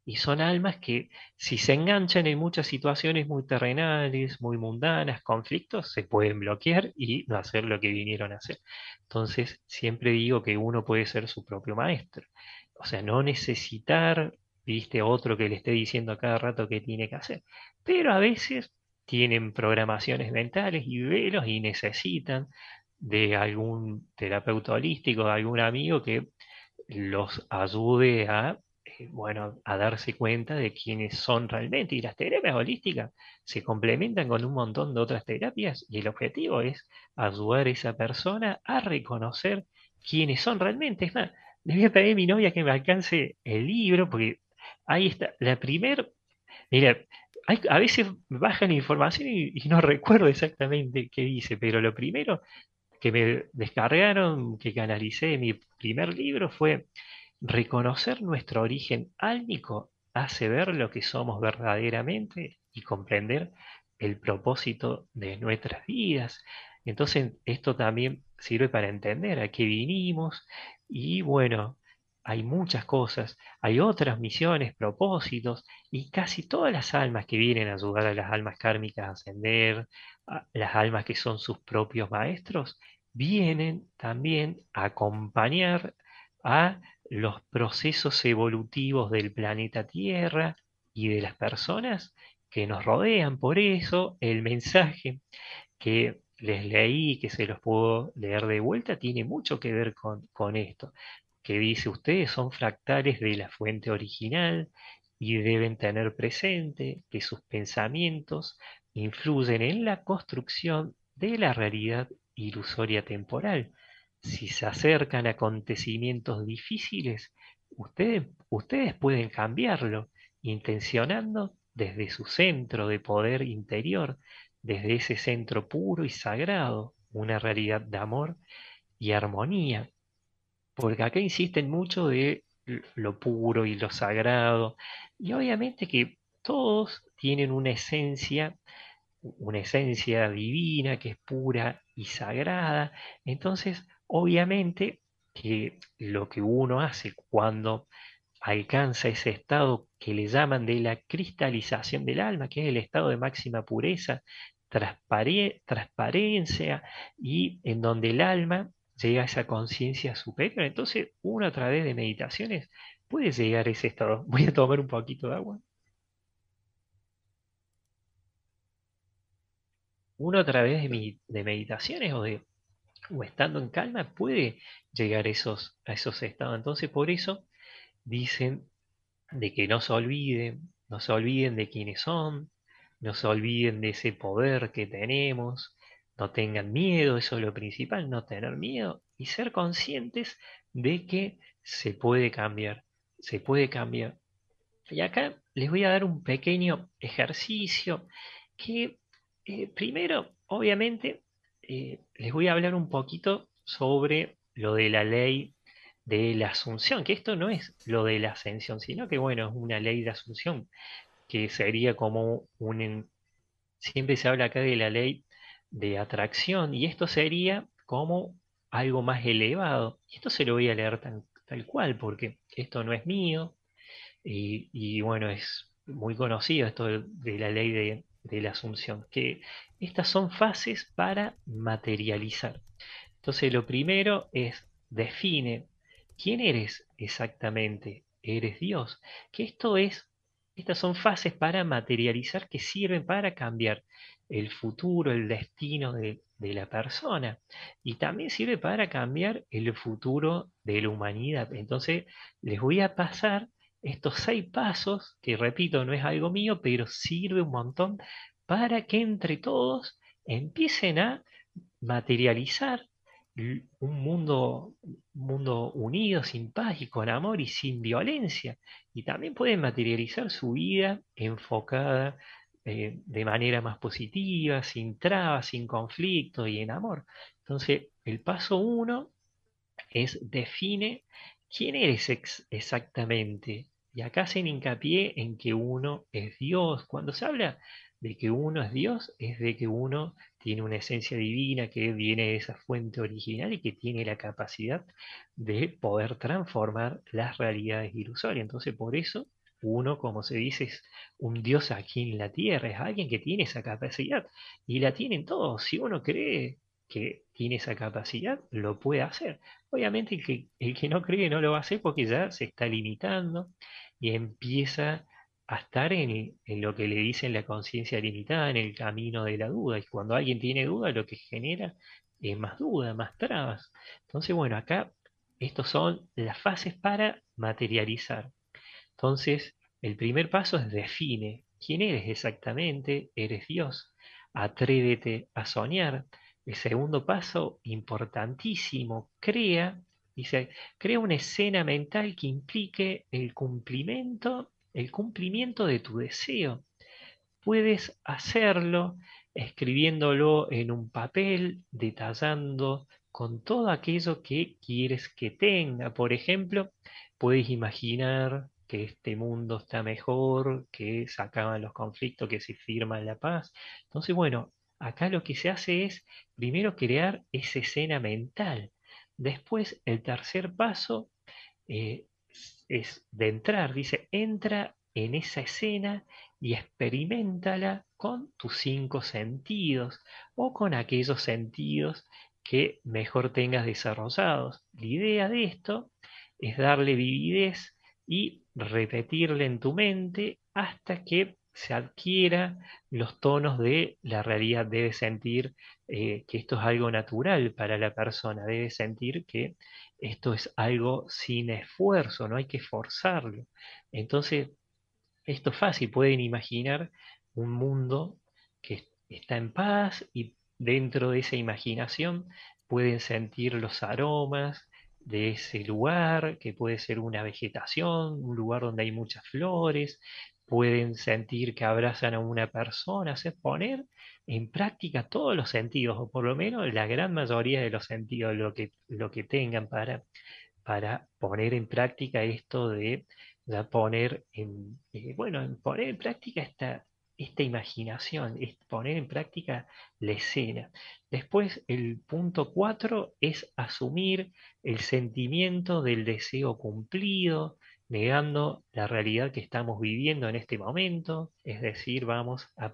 y son almas que si se enganchan en muchas situaciones muy terrenales, muy mundanas, conflictos, se pueden bloquear y no hacer lo que vinieron a hacer. Entonces, siempre digo que uno puede ser su propio maestro. O sea, no necesitar, viste, otro que le esté diciendo a cada rato qué tiene que hacer. Pero a veces tienen programaciones mentales y velos y necesitan de algún terapeuta holístico, de algún amigo que los ayude a bueno, a darse cuenta de quiénes son realmente. Y las terapias holísticas se complementan con un montón de otras terapias y el objetivo es ayudar a esa persona a reconocer quiénes son realmente. Es más, le voy a pedir a mi novia que me alcance el libro porque ahí está. La primera, mira, a veces baja la información y, no recuerdo exactamente qué dice, pero lo primero que me descargaron, que canalicé mi primer libro fue reconocer nuestro origen álmico hace ver lo que somos verdaderamente y comprender el propósito de nuestras vidas. Entonces esto también sirve para entender a qué vinimos y bueno, hay muchas cosas, hay otras misiones, propósitos y casi todas las almas que vienen a ayudar a las almas kármicas a ascender, las almas que son sus propios maestros, vienen también a acompañar a los procesos evolutivos del planeta Tierra y de las personas que nos rodean. Por eso el mensaje que les leí, que se los puedo leer de vuelta, tiene mucho que ver con, con esto, que dice ustedes son fractales de la fuente original y deben tener presente que sus pensamientos influyen en la construcción de la realidad ilusoria temporal. Si se acercan acontecimientos difíciles, ustedes, ustedes pueden cambiarlo, intencionando desde su centro de poder interior, desde ese centro puro y sagrado, una realidad de amor y armonía. Porque acá insisten mucho de lo puro y lo sagrado, y obviamente que todos tienen una esencia una esencia divina que es pura y sagrada. Entonces, obviamente que lo que uno hace cuando alcanza ese estado que le llaman de la cristalización del alma, que es el estado de máxima pureza, transparencia y en donde el alma llega a esa conciencia superior. Entonces, uno a través de meditaciones puede llegar a ese estado. Voy a tomar un poquito de agua. uno a través de, meditaciones o, de, o estando en calma puede llegar esos, a esos estados. Entonces por eso dicen de que no se olviden, no se olviden de quiénes son, no se olviden de ese poder que tenemos, no tengan miedo, eso es lo principal, no tener miedo y ser conscientes de que se puede cambiar, se puede cambiar. Y acá les voy a dar un pequeño ejercicio que eh, primero, obviamente, eh, les voy a hablar un poquito sobre lo de la ley de la asunción, que esto no es lo de la ascensión, sino que, bueno, es una ley de asunción, que sería como un... Siempre se habla acá de la ley de atracción, y esto sería como algo más elevado. Esto se lo voy a leer tal cual, porque esto no es mío, y, bueno, es muy conocido esto de la ley de, de la asunción, que estas son fases para materializar. Entonces lo primero es define quién eres exactamente, eres Dios, que esto es, estas son fases para materializar que sirven para cambiar el futuro, el destino de, de la persona y también sirve para cambiar el futuro de la humanidad. Entonces les voy a pasar estos seis pasos, que repito, no es algo mío, pero sirve un montón para que entre todos empiecen a materializar un mundo, mundo unido, sin paz y con amor y sin violencia. Y también pueden materializar su vida enfocada eh, de manera más positiva, sin trabas, sin conflicto y en amor. Entonces, el paso uno es define quién eres exactamente. Y acá hacen hincapié en que uno es Dios. Cuando se habla de que uno es Dios, es de que uno tiene una esencia divina que viene de esa fuente original y que tiene la capacidad de poder transformar las realidades ilusorias. Entonces, por eso, uno, como se dice, es un Dios aquí en la tierra, es alguien que tiene esa capacidad y la tienen todos. Si uno cree que tiene esa capacidad, lo puede hacer. Obviamente el que, el que no cree no lo va a hacer porque ya se está limitando y empieza a estar en, lo que le dicen la conciencia limitada, en el camino de la duda. Y cuando alguien tiene duda, lo que genera es más duda, más trabas. Entonces, bueno, acá estos son las fases para materializar. Entonces, el primer paso es define quién eres exactamente, eres Dios. Atrévete a soñar. El segundo paso, importantísimo, crea, dice, crea una escena mental que implique el cumplimiento el cumplimiento de tu deseo. Puedes hacerlo escribiéndolo en un papel, detallando con todo aquello que quieres que tenga. Por ejemplo, puedes imaginar que este mundo está mejor, que se acaban los conflictos, que se firma la paz. Entonces, bueno, acá lo que se hace es primero crear esa escena mental. Después, el tercer paso eh, es de entrar, dice, entra en esa escena y experimentala con tus cinco sentidos o con aquellos sentidos que mejor tengas desarrollados. La idea de esto es darle vividez y repetirle en tu mente hasta que se adquiera los tonos de la realidad. Debes sentir eh, que esto es algo natural para la persona, debes sentir que esto es algo sin esfuerzo, no hay que forzarlo. Entonces, esto es fácil, pueden imaginar un mundo que está en paz y dentro de esa imaginación pueden sentir los aromas de ese lugar, que puede ser una vegetación, un lugar donde hay muchas flores, pueden sentir que abrazan a una persona, hacer poner en práctica todos los sentidos, o por lo menos la gran mayoría de los sentidos, lo que, lo que tengan para, para poner en práctica esto de, poner en, eh, bueno, en poner en práctica esta, esta imaginación, es poner en práctica la escena. Después, el punto 4 es asumir el sentimiento del deseo cumplido, negando la realidad que estamos viviendo en este momento, es decir, vamos a,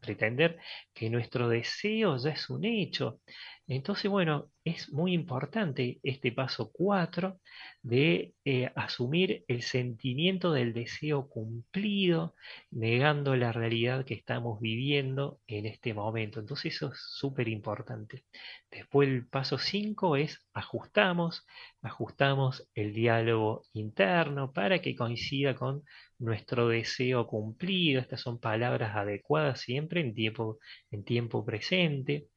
pretender que nuestro deseo ya es un hecho. Entonces, bueno, es muy importante este paso 4 de eh, asumir el sentimiento del deseo cumplido, negando la realidad que estamos viviendo en este momento. Entonces eso es súper importante. Después el paso 5 es ajustamos, ajustamos el diálogo interno para que coincida con nuestro deseo cumplido. Estas son palabras adecuadas siempre en tiempo, en tiempo presente.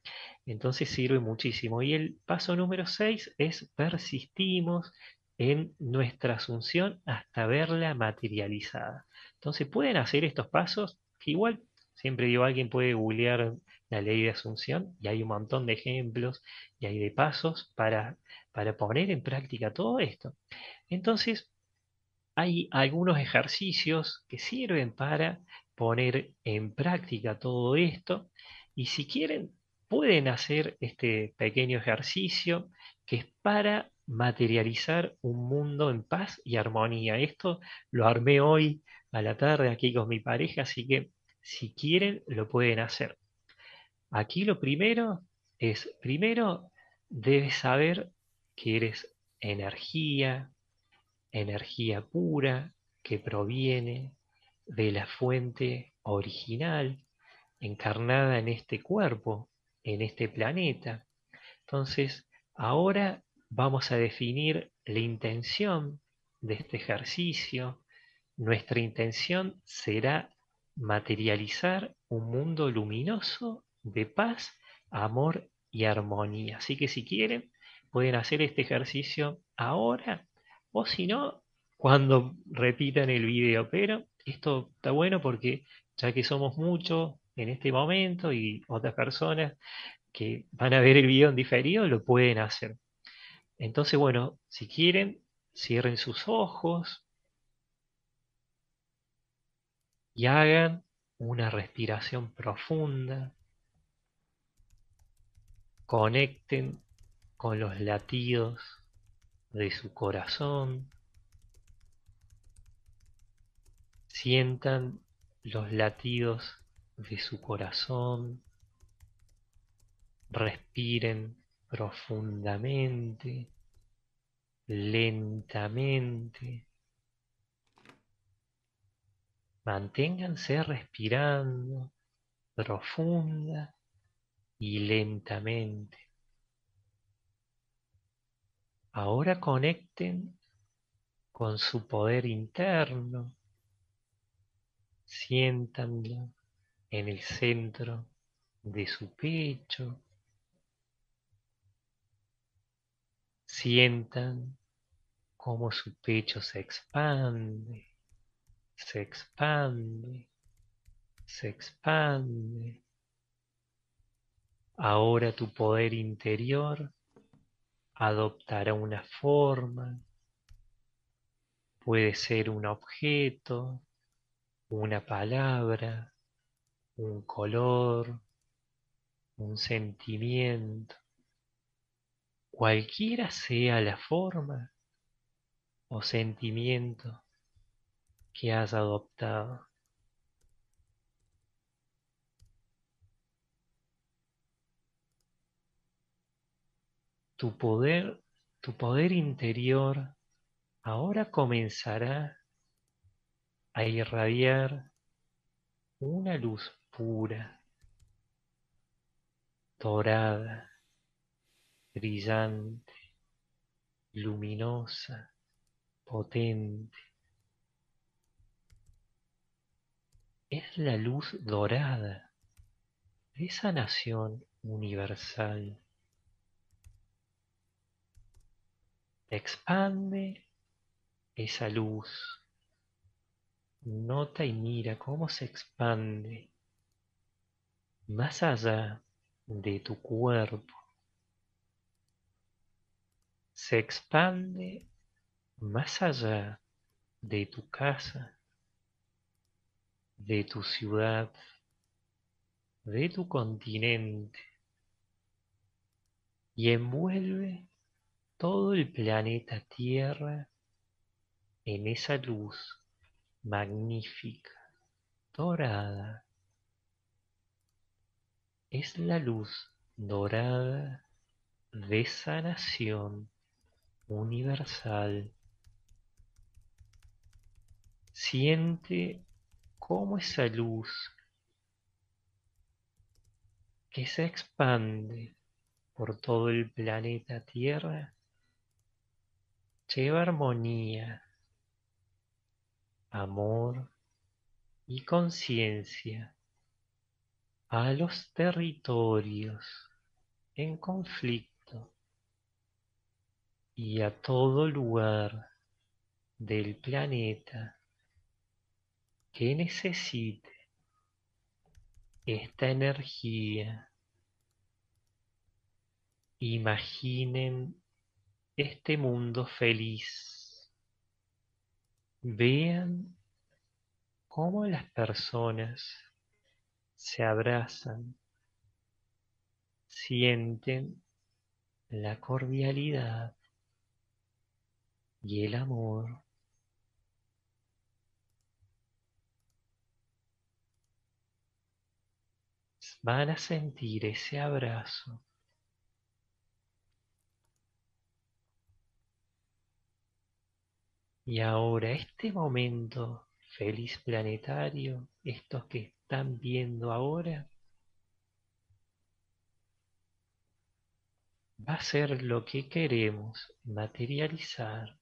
Entonces sirve muchísimo. Y el paso número 6 es persistimos en nuestra asunción hasta verla materializada. Entonces pueden hacer estos pasos que igual, siempre digo, alguien puede googlear la ley de asunción y hay un montón de ejemplos y hay de pasos para, para poner en práctica todo esto. Entonces, hay algunos ejercicios que sirven para poner en práctica todo esto y si quieren pueden hacer este pequeño ejercicio que es para materializar un mundo en paz y armonía. Esto lo armé hoy a la tarde aquí con mi pareja, así que si quieren lo pueden hacer. Aquí lo primero es, primero debes saber que eres energía, energía pura que proviene de la fuente original encarnada en este cuerpo en este planeta. Entonces, ahora vamos a definir la intención de este ejercicio. Nuestra intención será materializar un mundo luminoso de paz, amor y armonía. Así que si quieren, pueden hacer este ejercicio ahora o si no, cuando repitan el video. Pero esto está bueno porque ya que somos muchos, en este momento y otras personas que van a ver el video en diferido lo pueden hacer. Entonces, bueno, si quieren, cierren sus ojos y hagan una respiración profunda. Conecten con los latidos de su corazón. Sientan los latidos de su corazón. Respiren profundamente, lentamente. Manténganse respirando profunda y lentamente. Ahora conecten con su poder interno. Siéntanlo en el centro de su pecho. Sientan cómo su pecho se expande, se expande, se expande. Ahora tu poder interior adoptará una forma, puede ser un objeto, una palabra, un color, un sentimiento, cualquiera sea la forma o sentimiento que has adoptado. Tu poder, tu poder interior ahora comenzará a irradiar una luz pura, dorada, brillante, luminosa, potente. Es la luz dorada de esa nación universal. Expande esa luz. Nota y mira cómo se expande más allá de tu cuerpo. Se expande más allá de tu casa, de tu ciudad, de tu continente y envuelve todo el planeta Tierra en esa luz magnífica, dorada. Es la luz dorada de sanación universal. Siente cómo esa luz que se expande por todo el planeta Tierra lleva armonía, amor y conciencia a los territorios en conflicto y a todo lugar del planeta que necesite esta energía. Imaginen este mundo feliz. Vean cómo las personas se abrazan, sienten la cordialidad y el amor. Van a sentir ese abrazo Y ahora este momento feliz planetario, estos que están viendo ahora, va a ser lo que queremos materializar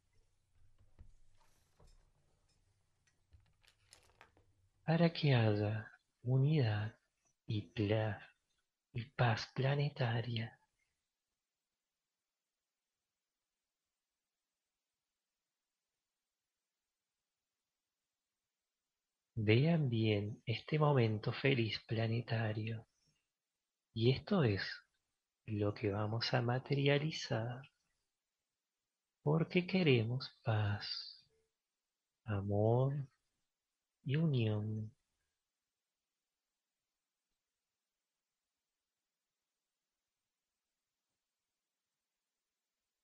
para que haya unidad y, y paz planetaria. Vean bien este momento feliz planetario. Y esto es lo que vamos a materializar. Porque queremos paz, amor y unión.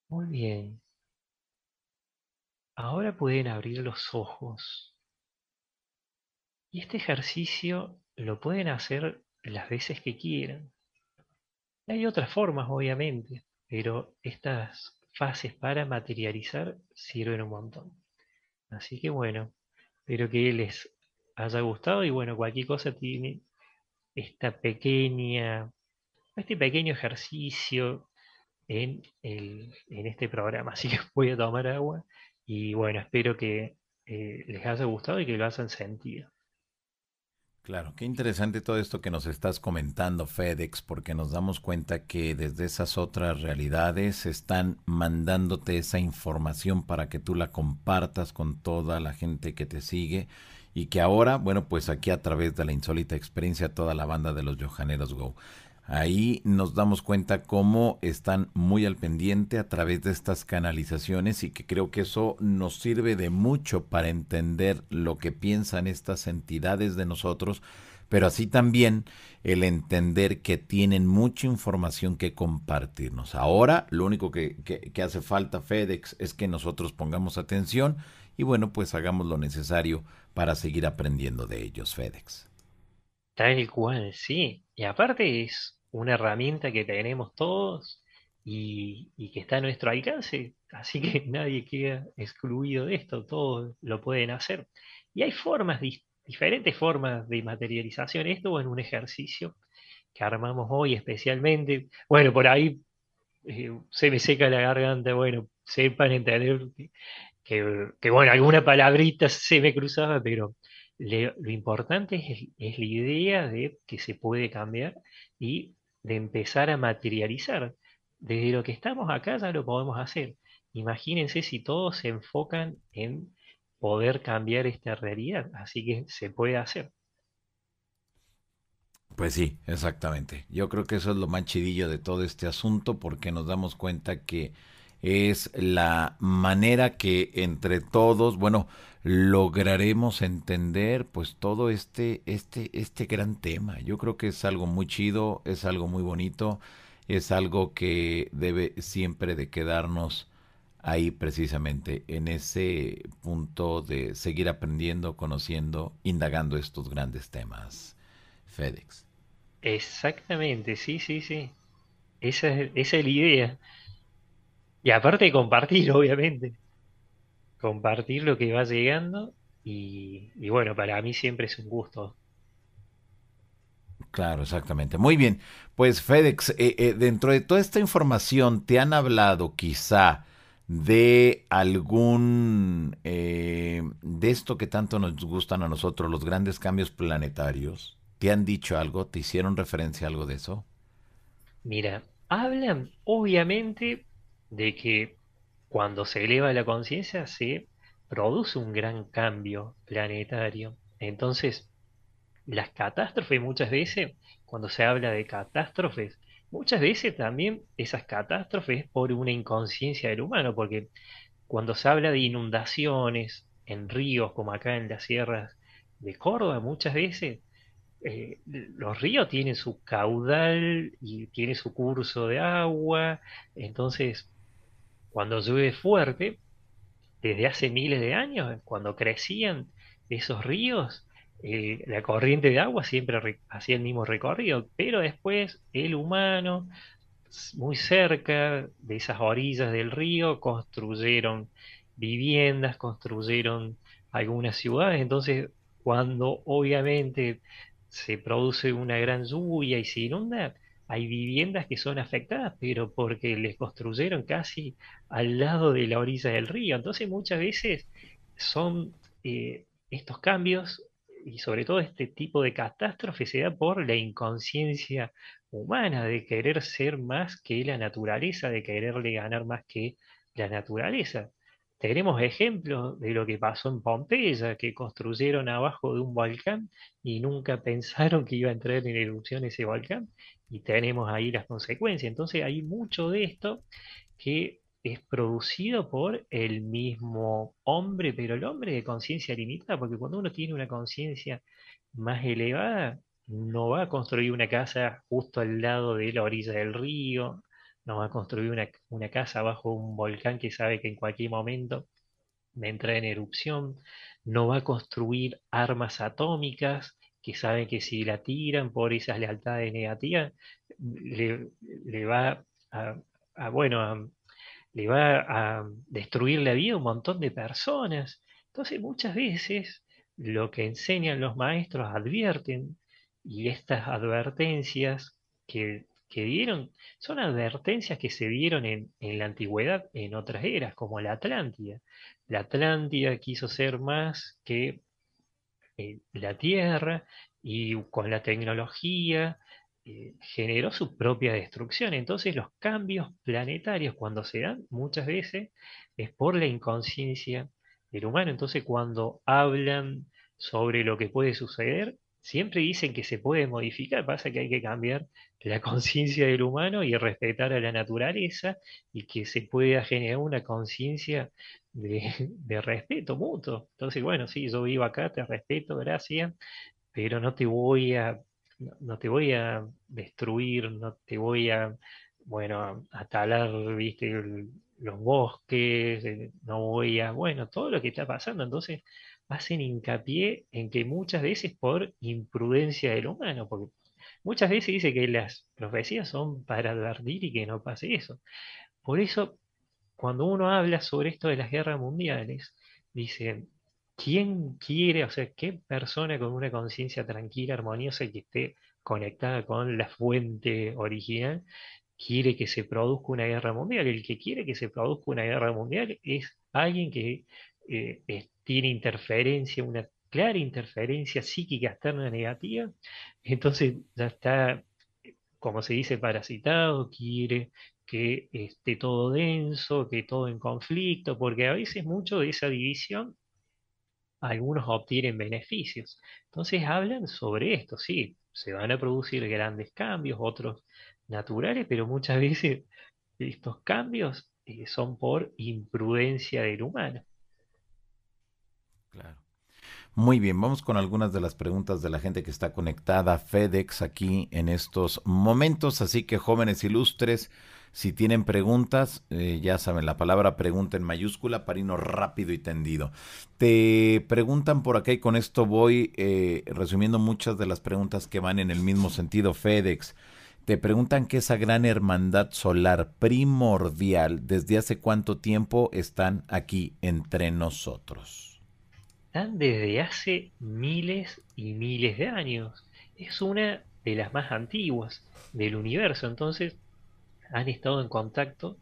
Muy bien. Ahora pueden abrir los ojos. Y este ejercicio lo pueden hacer las veces que quieran. Hay otras formas, obviamente, pero estas fases para materializar sirven un montón. Así que bueno, espero que les haya gustado y bueno, cualquier cosa tiene esta pequeña, este pequeño ejercicio en, el, en este programa. Así que voy a tomar agua y bueno, espero que eh, les haya gustado y que lo hayan sentido. Claro, qué interesante todo esto que nos estás comentando, FedEx, porque nos damos cuenta que desde esas otras realidades están mandándote esa información para que tú la compartas con toda la gente que te sigue y que ahora, bueno, pues aquí a través de la insólita experiencia toda la banda de los Johaneros Go. Ahí nos damos cuenta cómo están muy al pendiente a través de estas canalizaciones y que creo que eso nos sirve de mucho para entender lo que piensan estas entidades de nosotros, pero así también el entender que tienen mucha información que compartirnos. Ahora lo único que, hace falta FedEx es que nosotros pongamos atención y bueno, pues hagamos lo necesario para seguir aprendiendo de ellos, FedEx. Tal cual, sí. Y aparte es una herramienta que tenemos todos y, que está a nuestro alcance, así que nadie queda excluido de esto, todos lo pueden hacer. Y hay formas, diferentes formas de materialización, esto en un ejercicio que armamos hoy especialmente. Bueno, por ahí eh, se me seca la garganta, bueno, sepan entender que, bueno, alguna palabrita se me cruzaba, pero lo importante es, la idea de que se puede cambiar y de empezar a materializar. Desde lo que estamos acá ya lo podemos hacer. Imagínense si todos se enfocan en poder cambiar esta realidad, así que se puede hacer. Pues sí, exactamente. Yo creo que eso es lo más chidillo de todo este asunto porque nos damos cuenta que es la manera que entre todos, bueno, lograremos entender pues todo este este este gran tema. Yo creo que es algo muy chido, es algo muy bonito, es algo que debe siempre de quedarnos ahí precisamente en ese punto de seguir aprendiendo, conociendo, indagando estos grandes temas. FedEx. Exactamente, sí, sí, sí. Esa es, esa es la idea. Y aparte compartir, obviamente. Compartir lo que va llegando y, bueno, para mí siempre es un gusto. Claro, exactamente. Muy bien. Pues FedEx, eh, eh, dentro de toda esta información, ¿te han hablado quizá de algún, eh, de esto que tanto nos gustan a nosotros, los grandes cambios planetarios? ¿Te han dicho algo? ¿Te hicieron referencia a algo de eso? Mira, hablan obviamente de que cuando se eleva la conciencia se produce un gran cambio planetario. Entonces, las catástrofes muchas veces, cuando se habla de catástrofes, muchas veces también esas catástrofes por una inconsciencia del humano, porque cuando se habla de inundaciones en ríos, como acá en las sierras de Córdoba, muchas veces eh, los ríos tienen su caudal y tiene su curso de agua, entonces cuando llueve fuerte, desde hace miles de años, cuando crecían esos ríos, la corriente de agua siempre hacía el mismo recorrido, pero después el humano, muy cerca de esas orillas del río, construyeron viviendas, construyeron algunas ciudades, entonces cuando obviamente se produce una gran lluvia y se inunda, hay viviendas que son afectadas, pero porque les construyeron casi al lado de la orilla del río. Entonces muchas veces son eh, estos cambios y sobre todo este tipo de catástrofe se da por la inconsciencia humana de querer ser más que la naturaleza, de quererle ganar más que la naturaleza. Tenemos ejemplos de lo que pasó en Pompeya, que construyeron abajo de un volcán y nunca pensaron que iba a entrar en erupción ese volcán, y tenemos ahí las consecuencias. Entonces hay mucho de esto que es producido por el mismo hombre, pero el hombre de conciencia limitada, porque cuando uno tiene una conciencia más elevada, no va a construir una casa justo al lado de la orilla del río, no va a construir una, una casa bajo un volcán que sabe que en cualquier momento entra en erupción, no va a construir armas atómicas que sabe que si la tiran por esas lealtades negativas, le, va a, bueno, le va a destruir la vida a un montón de personas. Entonces muchas veces lo que enseñan los maestros advierten y estas advertencias que que dieron son advertencias que se dieron en, la antigüedad, en otras eras, como la Atlántida. La Atlántida quiso ser más que eh, la Tierra y con la tecnología eh, generó su propia destrucción. Entonces los cambios planetarios cuando se dan muchas veces es por la inconsciencia del humano. Entonces cuando hablan sobre lo que puede suceder, siempre dicen que se puede modificar, pasa que hay que cambiar la conciencia del humano y respetar a la naturaleza y que se pueda generar una conciencia de, respeto mutuo. Entonces, bueno, sí, yo vivo acá, te respeto, gracias, pero no te voy a, no te voy a destruir, no te voy a, bueno, a viste, los bosques, no voy a, bueno, todo lo que está pasando. Entonces, hacen hincapié en que muchas veces por imprudencia del humano, porque muchas veces dice que las profecías son para advertir y que no pase eso. Por eso, cuando uno habla sobre esto de las guerras mundiales, dice, ¿quién quiere, o sea, qué persona con una conciencia tranquila, armoniosa y que esté conectada con la fuente original, quiere que se produzca una guerra mundial? El que quiere que se produzca una guerra mundial es alguien que eh, tiene interferencia, una clara interferencia psíquica externa negativa, entonces ya está, como se dice, parasitado, quiere que esté todo denso, que todo en conflicto, porque a veces mucho de esa división algunos obtienen beneficios. Entonces hablan sobre esto, sí, se van a producir grandes cambios, otros naturales, pero muchas veces estos cambios eh, son por imprudencia del humano. Claro. Muy bien, vamos con algunas de las preguntas de la gente que está conectada FedEx aquí en estos momentos. Así que jóvenes ilustres, si tienen preguntas, eh, ya saben, la palabra pregunta en mayúscula para irnos rápido y tendido. Te preguntan por acá y con esto voy eh, resumiendo muchas de las preguntas que van en el mismo sentido, FedEx. Te preguntan que esa gran hermandad solar primordial, ¿desde hace cuánto tiempo están aquí entre nosotros? Desde hace miles y miles de años. Es una de las más antiguas del universo. Entonces, han estado en contacto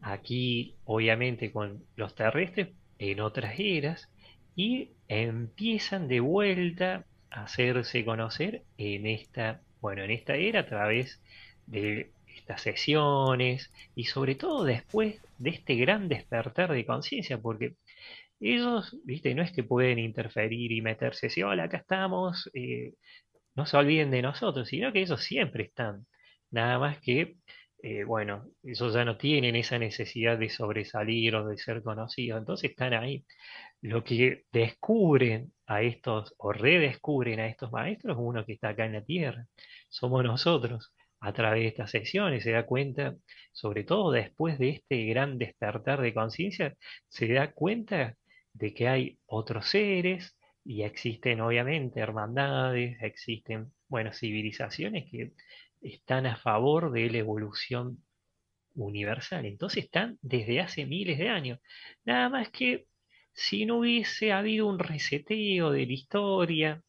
aquí obviamente con los terrestres en otras eras y empiezan de vuelta a hacerse conocer en esta, bueno, en esta era a través de estas sesiones y sobre todo después de este gran despertar de conciencia, porque ellos, viste, no es que pueden interferir y meterse, si hola, acá estamos, eh, no se olviden de nosotros, sino que ellos siempre están, nada más que eh, bueno, ellos ya no tienen esa necesidad de sobresalir o de ser conocidos, entonces están ahí. Lo que descubren a estos, o redescubren a estos maestros, uno que está acá en la tierra, somos nosotros, a través de estas sesiones, se da cuenta, sobre todo después de este gran despertar de conciencia, se da cuenta de que hay otros seres y existen obviamente hermandades, existen, bueno, civilizaciones que están a favor de la evolución universal. Entonces están desde hace miles de años. Nada más que si no hubiese habido un reseteo de la historia,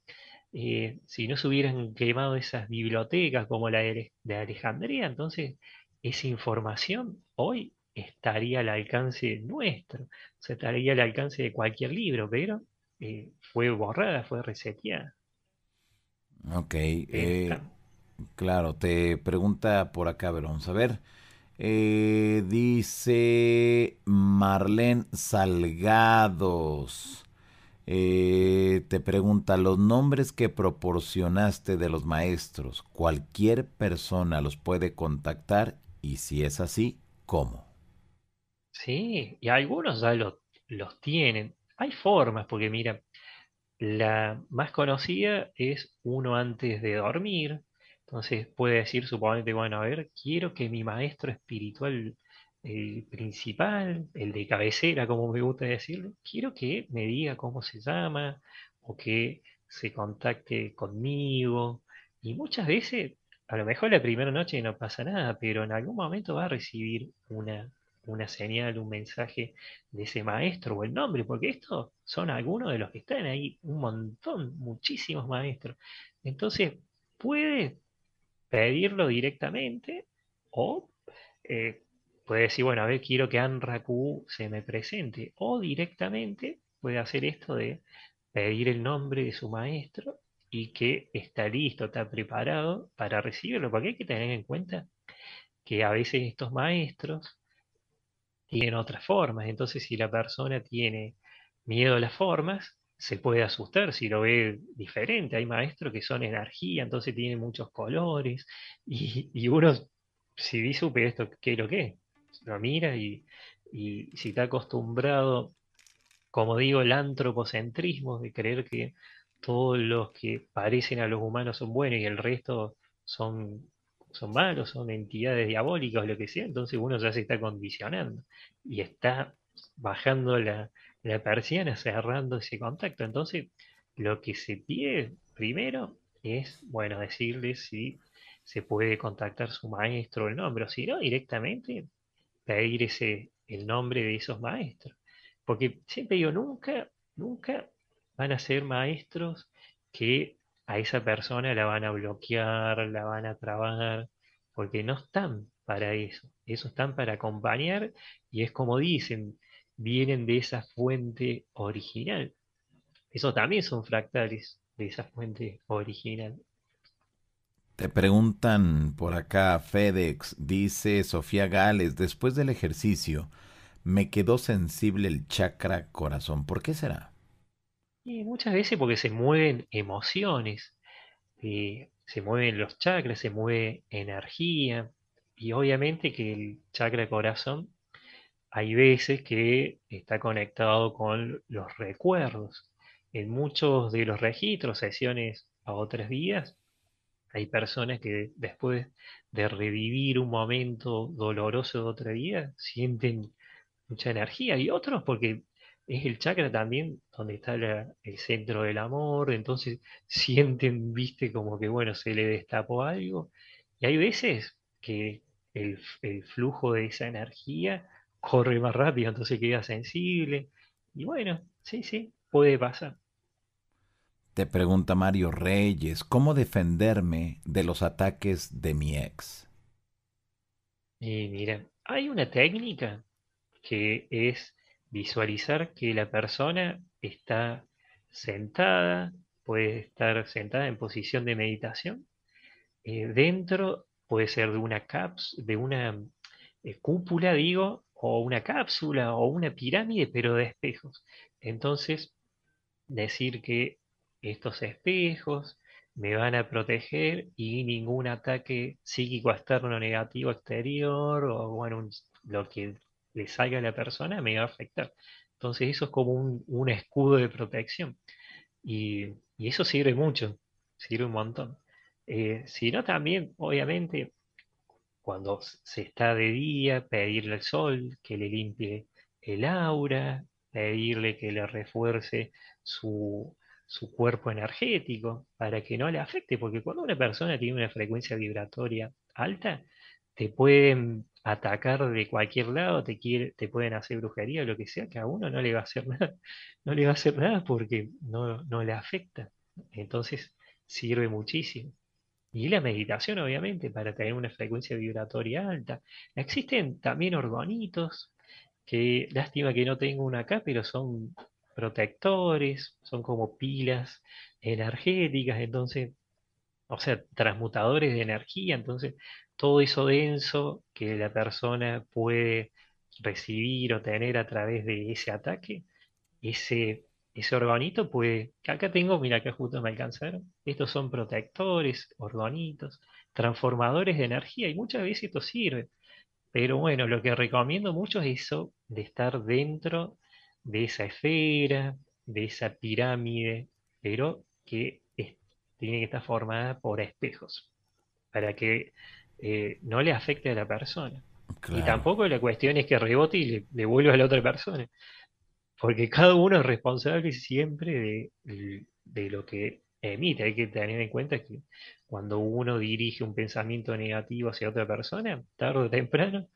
eh, si no se hubieran quemado esas bibliotecas como la de, Alejandría, entonces esa información hoy estaría al alcance nuestro, o sea, estaría al alcance de cualquier libro, pero eh, fue borrada, fue reseteada. Ok. Claro, te pregunta por acá, pero vamos a ver. Eh, dice Marlene Salgados. Eh, te pregunta, los nombres que proporcionaste de los maestros, ¿cualquier persona los puede contactar? Y si es así, ¿cómo? Sí, y algunos ya los tienen. Hay formas, porque mira, la más conocida es uno antes de dormir, entonces puede decir, suponete, bueno, a ver, quiero que mi maestro espiritual el principal, el de cabecera, como me gusta decirlo, quiero que me diga cómo se llama o que se contacte conmigo. Y muchas veces, a lo mejor la primera noche no pasa nada, pero en algún momento va a recibir una, una señal, un mensaje de ese maestro o el nombre, porque estos son algunos de los que están ahí, un montón, muchísimos maestros. Entonces, puede pedirlo directamente o eh, puede decir, bueno, a ver, quiero que Anraku se me presente o directamente puede hacer esto de pedir el nombre de su maestro y que está listo, está preparado para recibirlo, porque hay que tener en cuenta que a veces estos maestros tienen otras formas, entonces si la persona tiene miedo a las formas, se puede asustar si lo ve diferente. Hay maestros que son energía, entonces tienen muchos colores, y, uno, si dice esto, ¿qué es lo que Lo mira y, y si está acostumbrado, como digo, el antropocentrismo, de creer que todos los que parecen a los humanos son buenos y el resto son, son malos, son entidades diabólicas lo que sea, entonces uno ya se está condicionando y está bajando la, la persiana, cerrando ese contacto. Entonces, lo que se pide primero es, bueno, decirle si se puede contactar su maestro o el nombre, o si no, directamente pedir ese, el nombre de esos maestros. Porque siempre digo, nunca, nunca van a ser maestros que a esa persona la van a bloquear, la van a trabar, porque no están para eso. Eso están para acompañar y es como dicen, vienen de esa fuente original. Eso también son fractales de esa fuente original. Te preguntan por acá, FedEx, dice Sofía Gales, después del ejercicio me quedó sensible el chakra corazón. ¿Por qué será? Y muchas veces porque se mueven emociones, eh, se mueven los chakras, se mueve energía, y obviamente que el chakra corazón hay veces que está conectado con los recuerdos. En muchos de los registros, sesiones a otras vidas, hay personas que después de revivir un momento doloroso de otra vida, sienten mucha energía y otros porque es el chakra también donde está el centro del amor, entonces sienten, viste, como que bueno, se le destapó algo. Y hay veces que el, el flujo de esa energía corre más rápido, entonces queda sensible. Y bueno, sí, sí, puede pasar. Te pregunta Mario Reyes, ¿cómo defenderme de los ataques de mi ex? Y mira, hay una técnica que es visualizar que la persona está sentada, puede estar sentada en posición de meditación. Eh, dentro puede ser de una caps, de una eh, cúpula, digo, o una cápsula o una pirámide, pero de espejos. Entonces, decir que estos espejos me van a proteger y ningún ataque psíquico externo negativo exterior o bueno, lo que le salga a la persona me va a afectar. Entonces eso es como un, escudo de protección. Y, eso sirve mucho, sirve un montón. Eh, si no, también, obviamente, cuando se está de día, pedirle al sol que le limpie el aura, pedirle que le refuerce su, su cuerpo energético para que no le afecte, porque cuando una persona tiene una frecuencia vibratoria alta, te pueden atacar de cualquier lado, te, quiere, te pueden hacer brujería o lo que sea, que a uno no le va a hacer nada, no le va a hacer nada porque no, no le afecta. Entonces sirve muchísimo. Y la meditación, obviamente, para tener una frecuencia vibratoria alta. Existen también orgonitos, que lástima que no tengo una acá, pero son protectores, son como pilas energéticas, entonces, o sea, transmutadores de energía, entonces todo eso denso que la persona puede recibir o tener a través de ese ataque, ese ese orgonito puede, acá tengo, mira, acá justo me alcanzaron, estos son protectores, orgonitos, transformadores de energía y muchas veces esto sirve. Pero bueno, lo que recomiendo mucho es eso de estar dentro de esa esfera, de esa pirámide, pero que tiene que estar formada por espejos, para que eh, no le afecte a la persona. Y tampoco la cuestión es que rebote y le, le vuelva a la otra persona porque cada uno es responsable siempre de, lo que emite. Hay que tener en cuenta que cuando uno dirige un pensamiento negativo hacia otra persona, tarde o temprano,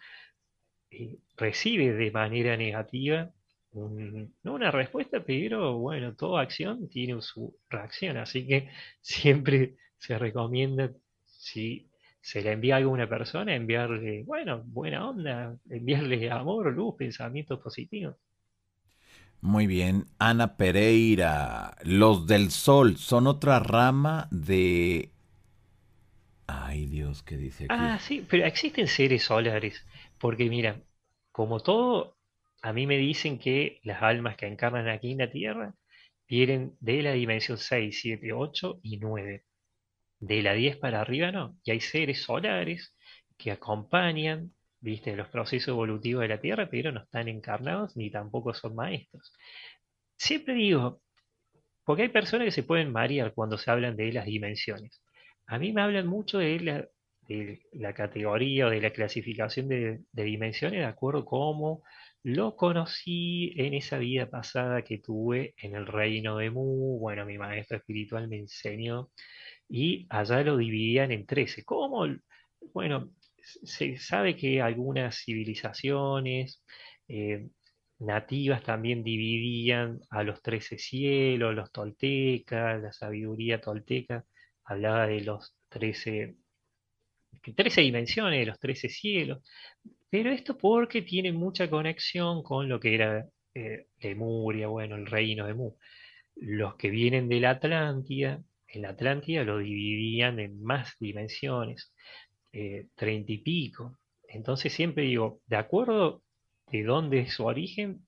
eh, recibe de manera negativa no una respuesta, pero bueno, toda acción tiene su reacción, así que siempre se recomienda si se le envía algo a una persona, enviarle, bueno, buena onda, enviarle amor, luz, pensamientos positivos. Muy bien. Ana Pereira, los del sol son otra rama de... Ay Dios, ¿qué dice aquí? Ah, sí, pero existen seres solares, porque mira, como todo, a mí me dicen que las almas que encarnan aquí en la Tierra vienen de la dimensión 6, 7, 8 y 9. De la 10 para arriba no. Y hay seres solares que acompañan, viste, los procesos evolutivos de la Tierra, pero no están encarnados ni tampoco son maestros. Siempre digo, porque hay personas que se pueden marear cuando se hablan de las dimensiones. A mí me hablan mucho de la, de categoría o de la clasificación de, dimensiones de acuerdo a cómo lo conocí en esa vida pasada que tuve en el reino de Mu. Bueno, mi maestro espiritual me enseñó y allá lo dividían en 13. ¿Cómo? Bueno, se sabe que algunas civilizaciones eh, nativas también dividían a los 13 cielos, los toltecas, la sabiduría tolteca hablaba de los 13 13 dimensiones, de los 13 cielos, pero esto porque tiene mucha conexión con lo que era eh, Lemuria, bueno, el reino de Mu. Los que vienen de la Atlántida, en la Atlántida lo dividían en más dimensiones, eh, treinta y pico. Entonces siempre digo, de acuerdo de dónde es su origen,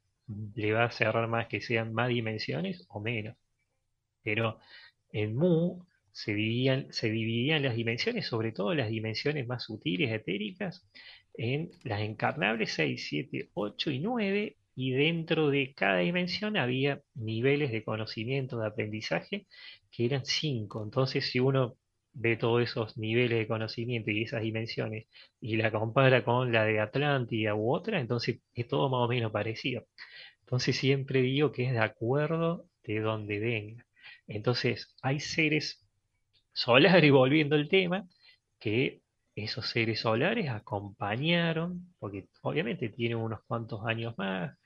le va a cerrar más que sean más dimensiones o menos. Pero en Mu se dividían, se dividían las dimensiones, sobre todo las dimensiones más sutiles, etéricas, en las encarnables 6, 7, 8 y 9, y dentro de cada dimensión había niveles de conocimiento, de aprendizaje, que eran 5. Entonces, si uno ve todos esos niveles de conocimiento y esas dimensiones y la compara con la de Atlántida u otra, entonces es todo más o menos parecido. Entonces siempre digo que es de acuerdo de donde venga. Entonces hay seres solar y volviendo al tema, que esos seres solares acompañaron, porque obviamente tienen unos cuantos años más,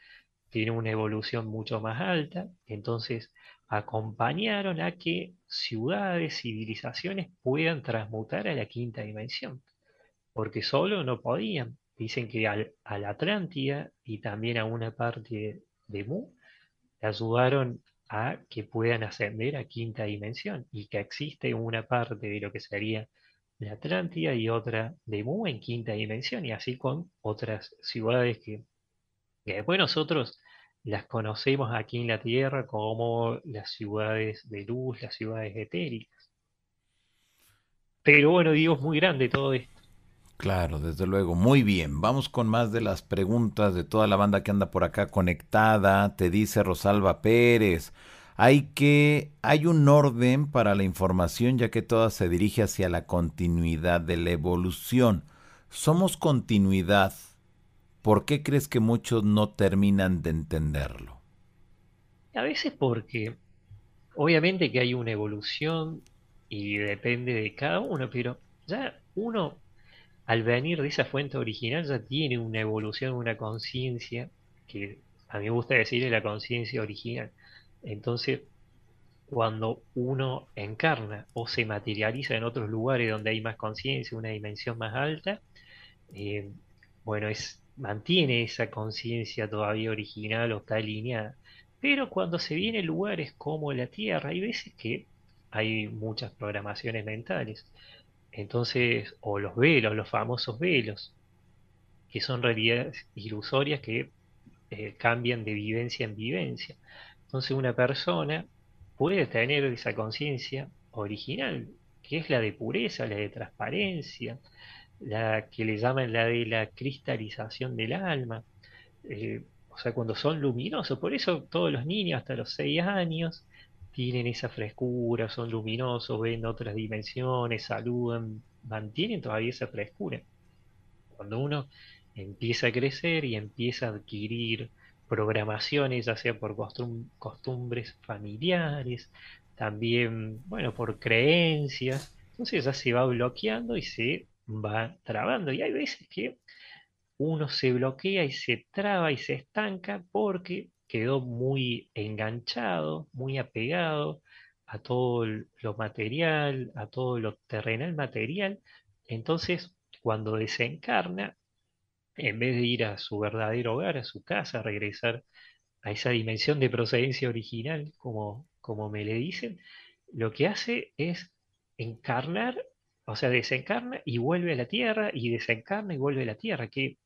tienen una evolución mucho más alta, entonces acompañaron a que ciudades, civilizaciones puedan transmutar a la quinta dimensión, porque solo no podían. Dicen que al, a la Atlántida y también a una parte de Mu ayudaron a que puedan ascender a quinta dimensión y que existe una parte de lo que sería la Atlántida y otra de Mu en quinta dimensión y así con otras ciudades que, después nosotros las conocemos aquí en la Tierra como las ciudades de luz, las ciudades etéricas. Pero bueno, digo, es muy grande todo esto. Claro, desde luego. Muy bien. Vamos con más de las preguntas de toda la banda que anda por acá conectada. Te dice Rosalba Pérez. Hay que hay un orden para la información ya que toda se dirige hacia la continuidad de la evolución. Somos continuidad. ¿Por qué crees que muchos no terminan de entenderlo? A veces porque obviamente que hay una evolución y depende de cada uno, pero ya uno al venir de esa fuente original ya tiene una evolución, una conciencia, que a mí me gusta decir es la conciencia original. Entonces, cuando uno encarna o se materializa en otros lugares donde hay más conciencia, una dimensión más alta, eh, bueno, es, mantiene esa conciencia todavía original o está alineada. Pero cuando se viene lugares como la Tierra, hay veces que hay muchas programaciones mentales. Entonces, o los velos, los famosos velos, que son realidades ilusorias que eh, cambian de vivencia en vivencia. Entonces una persona puede tener esa conciencia original, que es la de pureza, la de transparencia, la que le llaman la de la cristalización del alma. Eh, o sea, cuando son luminosos, por eso todos los niños hasta los 6 años tienen esa frescura, son luminosos, ven otras dimensiones, saludan, mantienen todavía esa frescura. Cuando uno empieza a crecer y empieza a adquirir programaciones, ya sea por costumbres familiares, también, bueno, por creencias, entonces ya se va bloqueando y se va trabando. Y hay veces que uno se bloquea y se traba y se estanca porque quedó muy enganchado, muy apegado a todo lo material, a todo lo terrenal material. Entonces, cuando desencarna, en vez de ir a su verdadero hogar, a su casa, regresar a esa dimensión de procedencia original, como, como me le dicen, lo que hace es encarnar, o sea, desencarna y vuelve a la tierra, y desencarna y vuelve a la tierra, que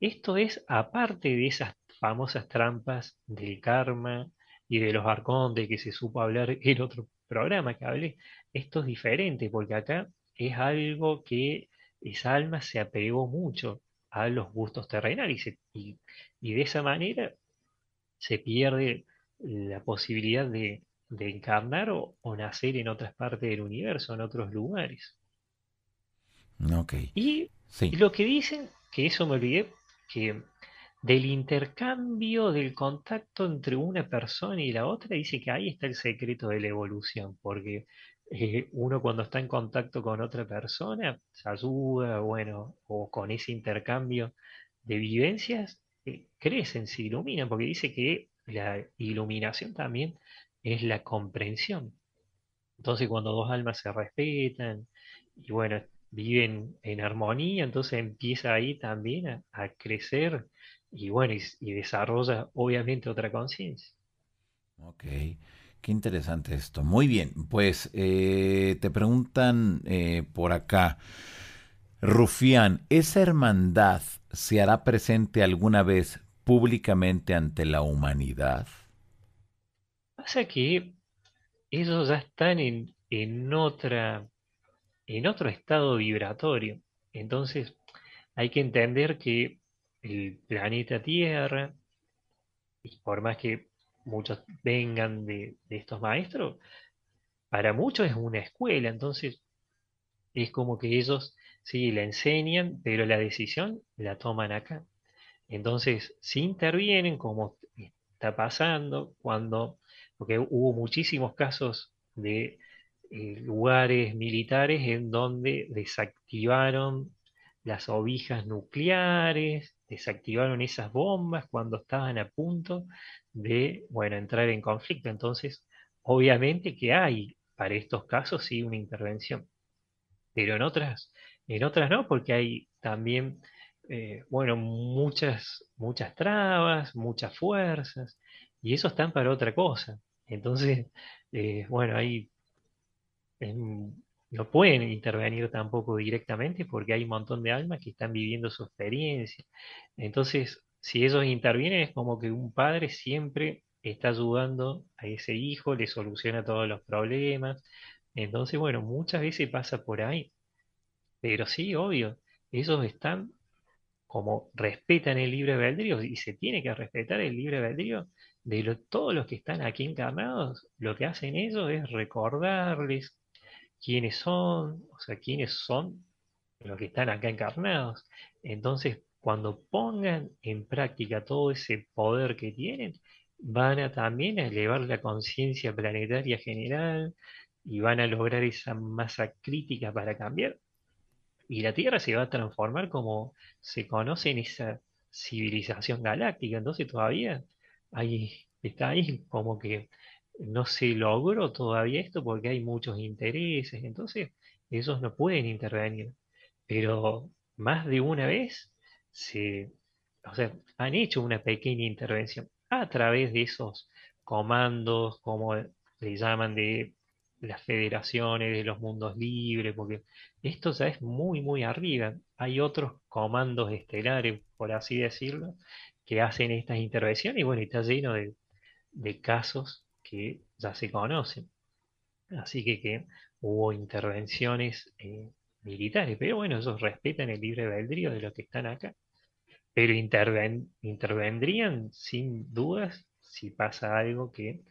esto es aparte de esas famosas trampas del karma y de los arcontes que se supo hablar en otro programa que hablé. Esto es diferente porque acá es algo que esa alma se apegó mucho a los gustos terrenales y, y, de esa manera se pierde la posibilidad de, encarnar o, nacer en otras partes del universo, en otros lugares. Okay. Y, y lo que dicen, que eso me olvidé, que del intercambio, del contacto entre una persona y la otra, dice que ahí está el secreto de la evolución, porque eh, uno cuando está en contacto con otra persona, se ayuda, bueno, o con ese intercambio de vivencias, eh, crecen, se iluminan, porque dice que la iluminación también es la comprensión. Entonces cuando dos almas se respetan y bueno, viven en armonía, entonces empieza ahí también a crecer y bueno, y, desarrolla obviamente otra conciencia. Ok, qué interesante esto. Muy bien, pues eh, te preguntan eh, por acá, Rufián, ¿esa hermandad se hará presente alguna vez públicamente ante la humanidad? Pasa que ellos ya están en, en otra, en otro estado vibratorio. Entonces, hay que entender que el planeta Tierra, y por más que muchos vengan de, estos maestros, para muchos es una escuela, entonces es como que ellos sí la enseñan, pero la decisión la toman acá. Entonces, si intervienen, como está pasando, cuando, porque hubo muchísimos casos de eh, lugares militares en donde desactivaron las ovijas nucleares, desactivaron esas bombas cuando estaban a punto de, bueno, entrar en conflicto. Entonces, obviamente que hay para estos casos sí una intervención, pero en otras, en otras no, porque hay también, eh, bueno, muchas, muchas trabas, muchas fuerzas, y eso están para otra cosa. Entonces, eh, bueno, hay no pueden intervenir tampoco directamente porque hay un montón de almas que están viviendo su experiencia. Entonces, si ellos intervienen, es como que un padre siempre está ayudando a ese hijo, le soluciona todos los problemas. Entonces, bueno, muchas veces pasa por ahí. Pero sí, obvio, ellos están como respetan el libre albedrío y se tiene que respetar el libre albedrío de todos los que están aquí encarnados, lo que hacen ellos es recordarles quiénes son, o sea, quiénes son los que están acá encarnados. Entonces, cuando pongan en práctica todo ese poder que tienen, van a también elevar la conciencia planetaria general y van a lograr esa masa crítica para cambiar. Y la Tierra se va a transformar como se conoce en esa civilización galáctica. Entonces todavía ahí está ahí como que no se logró todavía esto porque hay muchos intereses, entonces ellos no pueden intervenir. Pero más de una vez se, o sea, han hecho una pequeña intervención a través de esos comandos, como le llaman de las federaciones de los mundos libres, porque esto ya es muy, muy arriba. Hay otros comandos estelares, por así decirlo, que hacen estas intervenciones y bueno, está lleno de, de casos que ya se conocen. Así que, que hubo intervenciones eh, militares, pero bueno, ellos respetan el libre albedrío de los que están acá. Pero intervendrían sin dudas si pasa algo que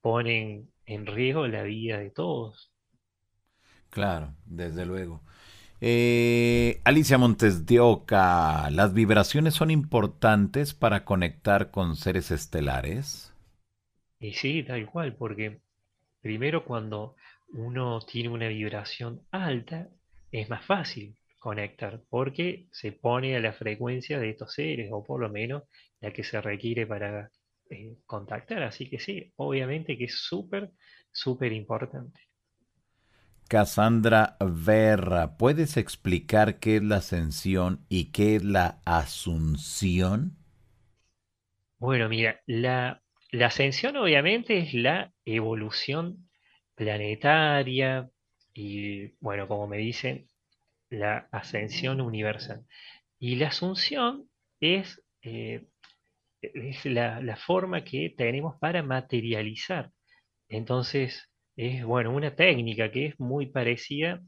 ponen en riesgo la vida de todos. Claro, desde luego. Eh, Alicia Montes de Oca, ¿las vibraciones son importantes para conectar con seres estelares? Y sí, tal cual, porque primero cuando uno tiene una vibración alta, es más fácil conectar, porque se pone a la frecuencia de estos seres, o por lo menos la que se requiere para eh, contactar. Así que sí, obviamente que es súper, súper importante. Cassandra Verra, ¿puedes explicar qué es la ascensión y qué es la asunción? Bueno, mira, la la ascensión obviamente es la evolución planetaria y, bueno, como me dicen, la ascensión universal. Y la asunción es, eh, es la, la forma que tenemos para materializar. Entonces, es bueno, una técnica que es muy parecida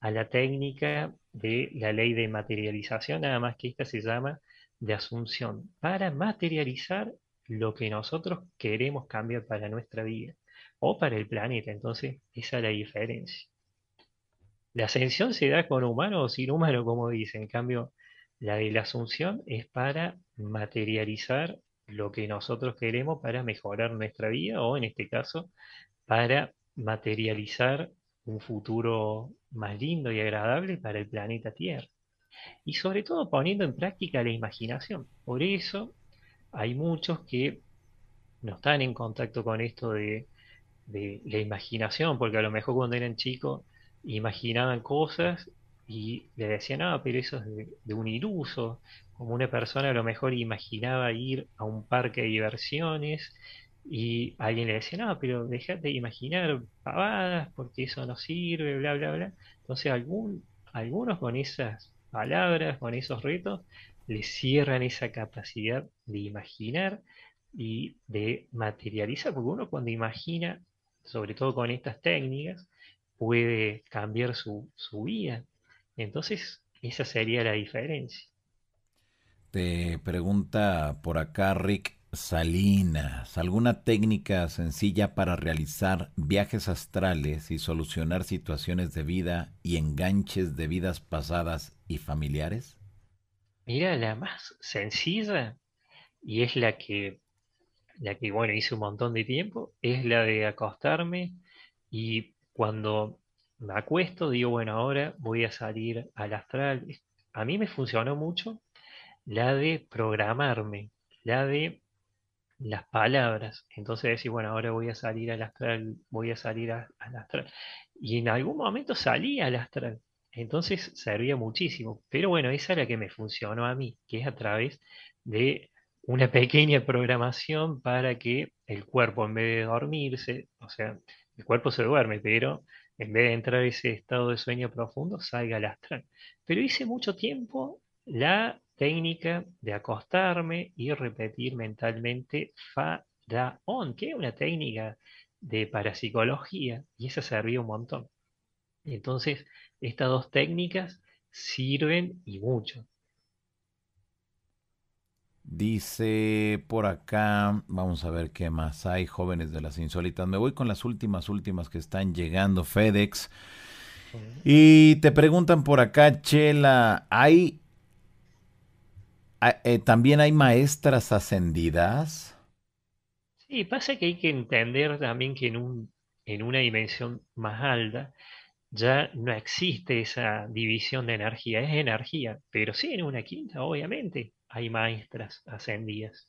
a la técnica de la ley de materialización, nada más que esta se llama de asunción, para materializar lo que nosotros queremos cambiar para nuestra vida o para el planeta. Entonces, esa es la diferencia. La ascensión se da con humano o sin humano, como dicen. En cambio, la de la asunción es para materializar lo que nosotros queremos para mejorar nuestra vida o, en este caso, para materializar un futuro más lindo y agradable para el planeta Tierra. Y sobre todo poniendo en práctica la imaginación. Por eso hay muchos que no están en contacto con esto de, la imaginación, porque a lo mejor cuando eran chicos imaginaban cosas y le decían, ah, pero eso es de, de, un iluso, como una persona a lo mejor imaginaba ir a un parque de diversiones y alguien le decía, no, pero déjate de imaginar pavadas porque eso no sirve, bla, bla, bla. Entonces algún, algunos con esas palabras, con esos retos, le cierran esa capacidad de imaginar y de materializar, porque uno cuando imagina, sobre todo con estas técnicas, puede cambiar su, su vida. Entonces, esa sería la diferencia. Te pregunta por acá Rick Salinas, ¿alguna técnica sencilla para realizar viajes astrales y solucionar situaciones de vida y enganches de vidas pasadas y familiares? Mira, la más sencilla y es la que, la que, bueno, hice un montón de tiempo, es la de acostarme y cuando me acuesto digo, bueno, ahora voy a salir al astral. A mí me funcionó mucho la de programarme, la de las palabras. Entonces decir, bueno, ahora voy a salir al astral, voy a salir al astral. Y en algún momento salí al astral. Entonces servía muchísimo. Pero bueno, esa es la que me funcionó a mí, que es a través de una pequeña programación para que el cuerpo, en vez de dormirse, o sea, el cuerpo se duerme, pero en vez de entrar en ese estado de sueño profundo, salga al astral. Pero hice mucho tiempo la técnica de acostarme y repetir mentalmente Faraón, que es una técnica de parapsicología y esa servía un montón. Entonces, estas dos técnicas sirven y mucho. Dice por acá, vamos a ver qué más hay, jóvenes de las insólitas. Me voy con las últimas, últimas que están llegando, FedEx. Y te preguntan por acá, Chela, ¿hay eh, también hay maestras ascendidas. Sí, pasa que hay que entender también que en un, en una dimensión más alta ya no existe esa división de energía, es energía, pero sí en una quinta, obviamente, hay maestras ascendidas.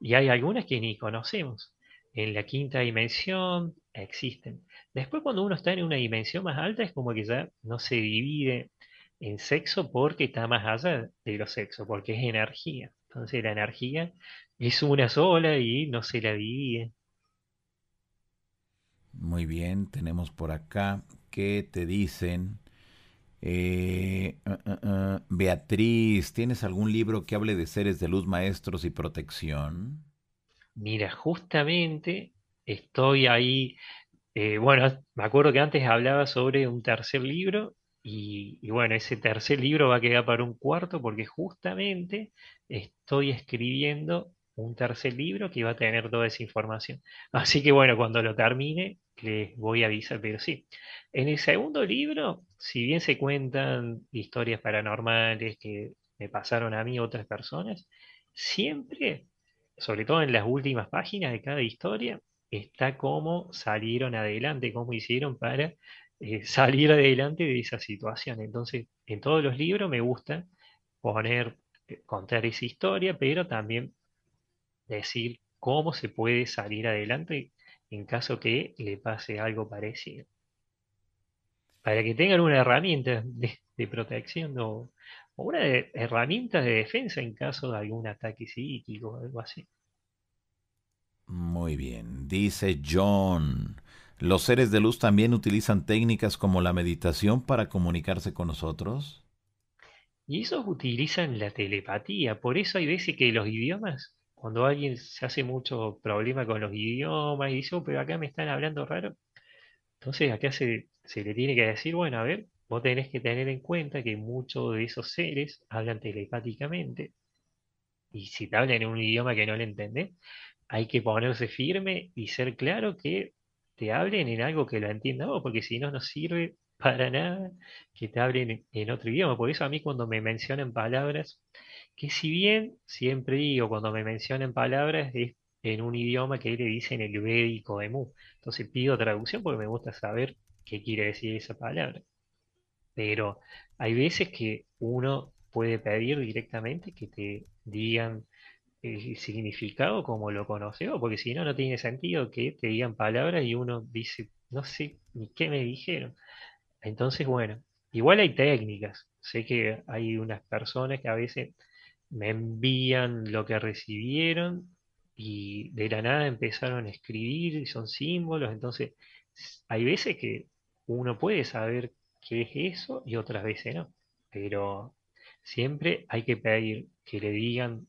Y hay algunas que ni conocemos. En la quinta dimensión existen. Después cuando uno está en una dimensión más alta es como que ya no se divide en sexo porque está más allá de los sexos, porque es energía. Entonces la energía es una sola y no se la divide. Muy bien, tenemos por acá que te dicen, eh, uh, uh, Beatriz, ¿tienes algún libro que hable de seres de luz, maestros y protección? Mira, justamente estoy ahí, eh, bueno, me acuerdo que antes hablaba sobre un tercer libro y, bueno, ese tercer libro va a quedar para un cuarto porque justamente estoy escribiendo un tercer libro que va a tener toda esa información. Así que bueno, cuando lo termine, les voy a avisar, pero sí. En el segundo libro, si bien se cuentan historias paranormales que me pasaron a mí otras personas, siempre, sobre todo en las últimas páginas de cada historia, está cómo salieron adelante, cómo hicieron para eh, salir adelante de esa situación. Entonces, en todos los libros me gusta poner, eh, contar esa historia, pero también decir cómo se puede salir adelante en caso que le pase algo parecido. Para que tengan una herramienta de, protección o, una herramienta de defensa en caso de algún ataque psíquico o algo así. Muy bien, dice John. ¿Los seres de luz también utilizan técnicas como la meditación para comunicarse con nosotros? Y esos utilizan la telepatía, por eso hay veces que los idiomas cuando alguien se hace mucho problema con los idiomas y dice, "Oh, pero acá me están hablando raro, entonces acá se, le tiene que decir, bueno, a ver, vos tenés que tener en cuenta que muchos de esos seres hablan telepáticamente y si te hablan en un idioma que no le entendés, hay que ponerse firme y ser claro que te hablen en algo que lo entienda vos, porque si no, no sirve para nada que te hablen en otro idioma. Por eso a mí cuando me mencionan palabras, que si bien siempre digo, cuando me mencionan palabras es en un idioma que le dicen el védico de Mu. Entonces pido traducción porque me gusta saber qué quiere decir esa palabra. Pero hay veces que uno puede pedir directamente que te digan el significado como lo conoció, porque si no, no tiene sentido que te digan palabras y uno dice, no sé ni qué me dijeron. Entonces, bueno, igual hay técnicas. Sé que hay unas personas que a veces me envían lo que recibieron y de la nada empezaron a escribir y son símbolos. Entonces, hay veces que uno puede saber qué es eso y otras veces no. Pero siempre hay que pedir que le digan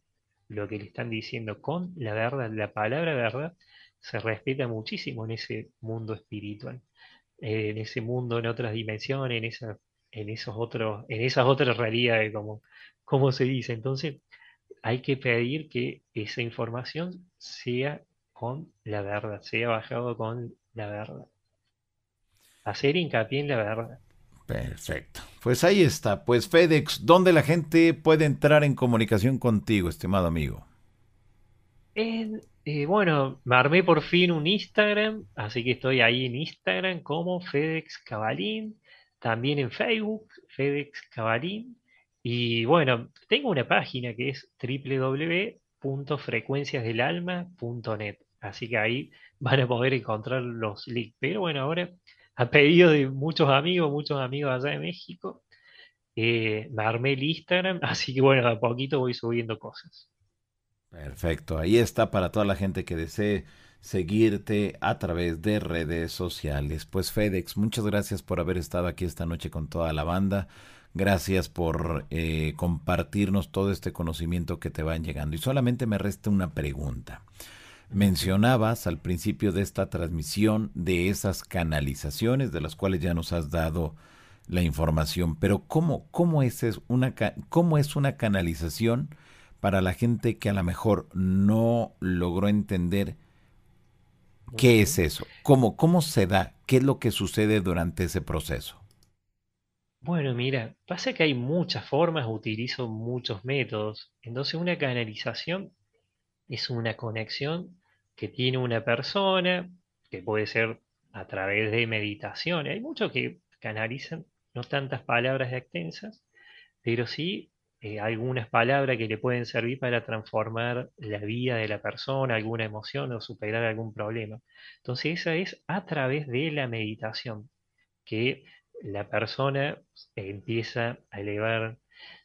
lo que le están diciendo con la verdad. La palabra verdad se respeta muchísimo en ese mundo espiritual, eh, en ese mundo en otras dimensiones, en esa, en esos otros, en esas otras realidades, como, como se dice. Entonces, hay que pedir que esa información sea con la verdad, sea bajado con la verdad. Hacer hincapié en la verdad. Perfecto. Pues ahí está. Pues FedEx, ¿dónde la gente puede entrar en comunicación contigo, estimado amigo? En, eh, bueno, me armé por fin un Instagram, así que estoy ahí en Instagram como FedEx Cabalín, también en Facebook, FedEx Cabalín. Y bueno, tengo una página que es www.frecuenciasdelalma.net, así que ahí van a poder encontrar los links. Pero bueno, ahora a pedido de muchos amigos, muchos amigos allá de México, eh, me armé el Instagram, así que bueno, a poquito voy subiendo cosas. Perfecto, ahí está para toda la gente que desee seguirte a través de redes sociales. Pues FedEx, muchas gracias por haber estado aquí esta noche con toda la banda. Gracias por eh, compartirnos todo este conocimiento que te van llegando. Y solamente me resta una pregunta. Mencionabas al principio de esta transmisión de esas canalizaciones de las cuales ya nos has dado la información, pero ¿cómo, cómo, es, una, cómo es una canalización para la gente que a lo mejor no logró entender qué es eso? ¿Cómo, ¿Cómo se da? ¿Qué es lo que sucede durante ese proceso? Bueno, mira, pasa que hay muchas formas, utilizo muchos métodos. Entonces una canalización es una conexión que tiene una persona, que puede ser a través de meditación. Hay muchos que canalizan no tantas palabras extensas, pero sí eh, algunas palabras que le pueden servir para transformar la vida de la persona, alguna emoción o superar algún problema. Entonces esa es a través de la meditación, que la persona empieza a elevar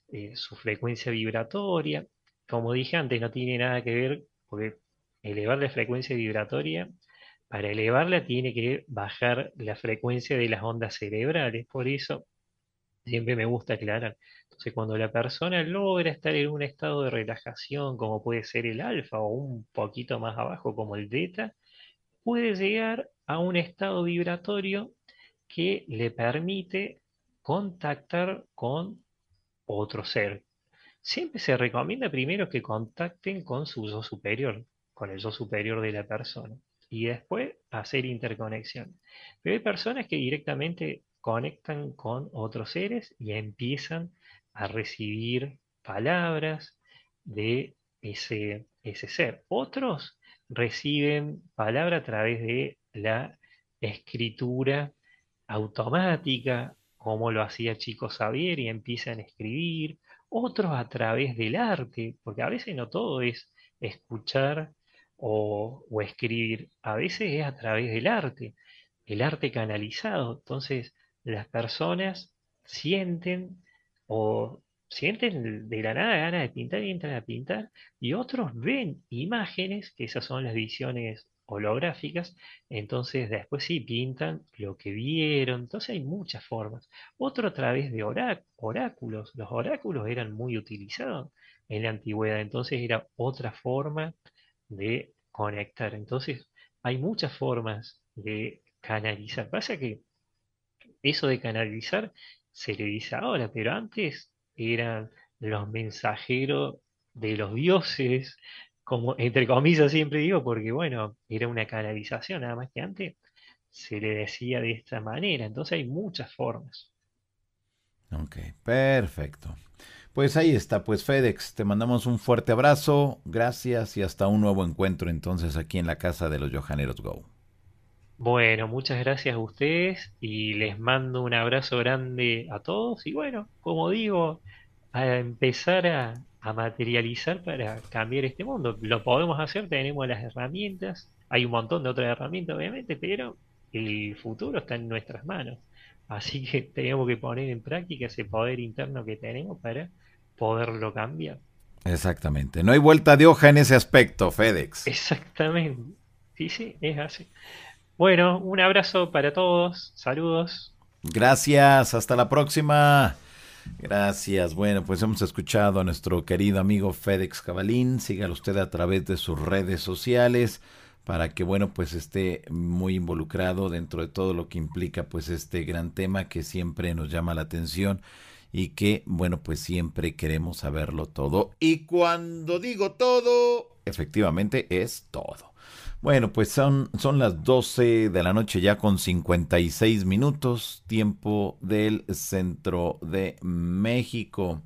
eh, su frecuencia vibratoria, como dije antes, no tiene nada que ver, porque elevar la frecuencia vibratoria, para elevarla tiene que bajar la frecuencia de las ondas cerebrales. Por eso siempre me gusta aclarar. Entonces, cuando la persona logra estar en un estado de relajación, como puede ser el alfa, o un poquito más abajo, como el beta, puede llegar a un estado vibratorio que le permite contactar con otro ser, Siempre se recomienda primero que contacten con su yo superior, con el yo superior de la persona, y después hacer interconexión. Pero hay personas que directamente conectan con otros seres y empiezan a recibir palabras de ese, ese ser. Otros reciben palabra a través de la escritura automática, como lo hacía Chico Xavier, y empiezan a escribir otros a través del arte, porque a veces no todo es escuchar o, escribir, a veces es a través del arte, el arte canalizado. Entonces, las personas sienten o sienten de la nada ganas de pintar y entran a pintar, y otros ven imágenes, que esas son las visiones holográficas, entonces después sí pintan lo que vieron, entonces hay muchas formas. Otro a través de oráculos, los oráculos eran muy utilizados en la antigüedad, entonces era otra forma de conectar. Entonces hay muchas formas de canalizar. Pasa que eso de canalizar se le dice ahora, pero antes eran los mensajeros de los dioses, como entre comillas siempre digo, porque bueno, era una canalización, nada más que antes se le decía de esta manera, entonces hay muchas formas. Ok, perfecto. Pues ahí está, pues FedEx, te mandamos un fuerte abrazo, gracias y hasta un nuevo encuentro entonces aquí en la casa de los Johaneros Go. Bueno, muchas gracias a ustedes y les mando un abrazo grande a todos y bueno, como digo, a empezar a, materializar para cambiar este mundo. Lo podemos hacer, tenemos las herramientas, hay un montón de otras herramientas obviamente, pero el futuro está en nuestras manos. Así que tenemos que poner en práctica ese poder interno que tenemos para poderlo cambiar. Exactamente. No hay vuelta de hoja en ese aspecto, FedEx. Exactamente. Sí, sí, es así. Bueno, un abrazo para todos. Saludos. Gracias. Hasta la próxima. Gracias. Bueno, pues hemos escuchado a nuestro querido amigo FedEx Cabalín. Sígalo usted a través de sus redes sociales para que, bueno, pues esté muy involucrado dentro de todo lo que implica, pues, este gran tema que siempre nos llama la atención y que, bueno, pues siempre queremos saberlo todo. Y cuando digo todo, efectivamente es todo. Bueno, pues son, son las 12 de la noche ya con 56 minutos, tiempo del centro de México.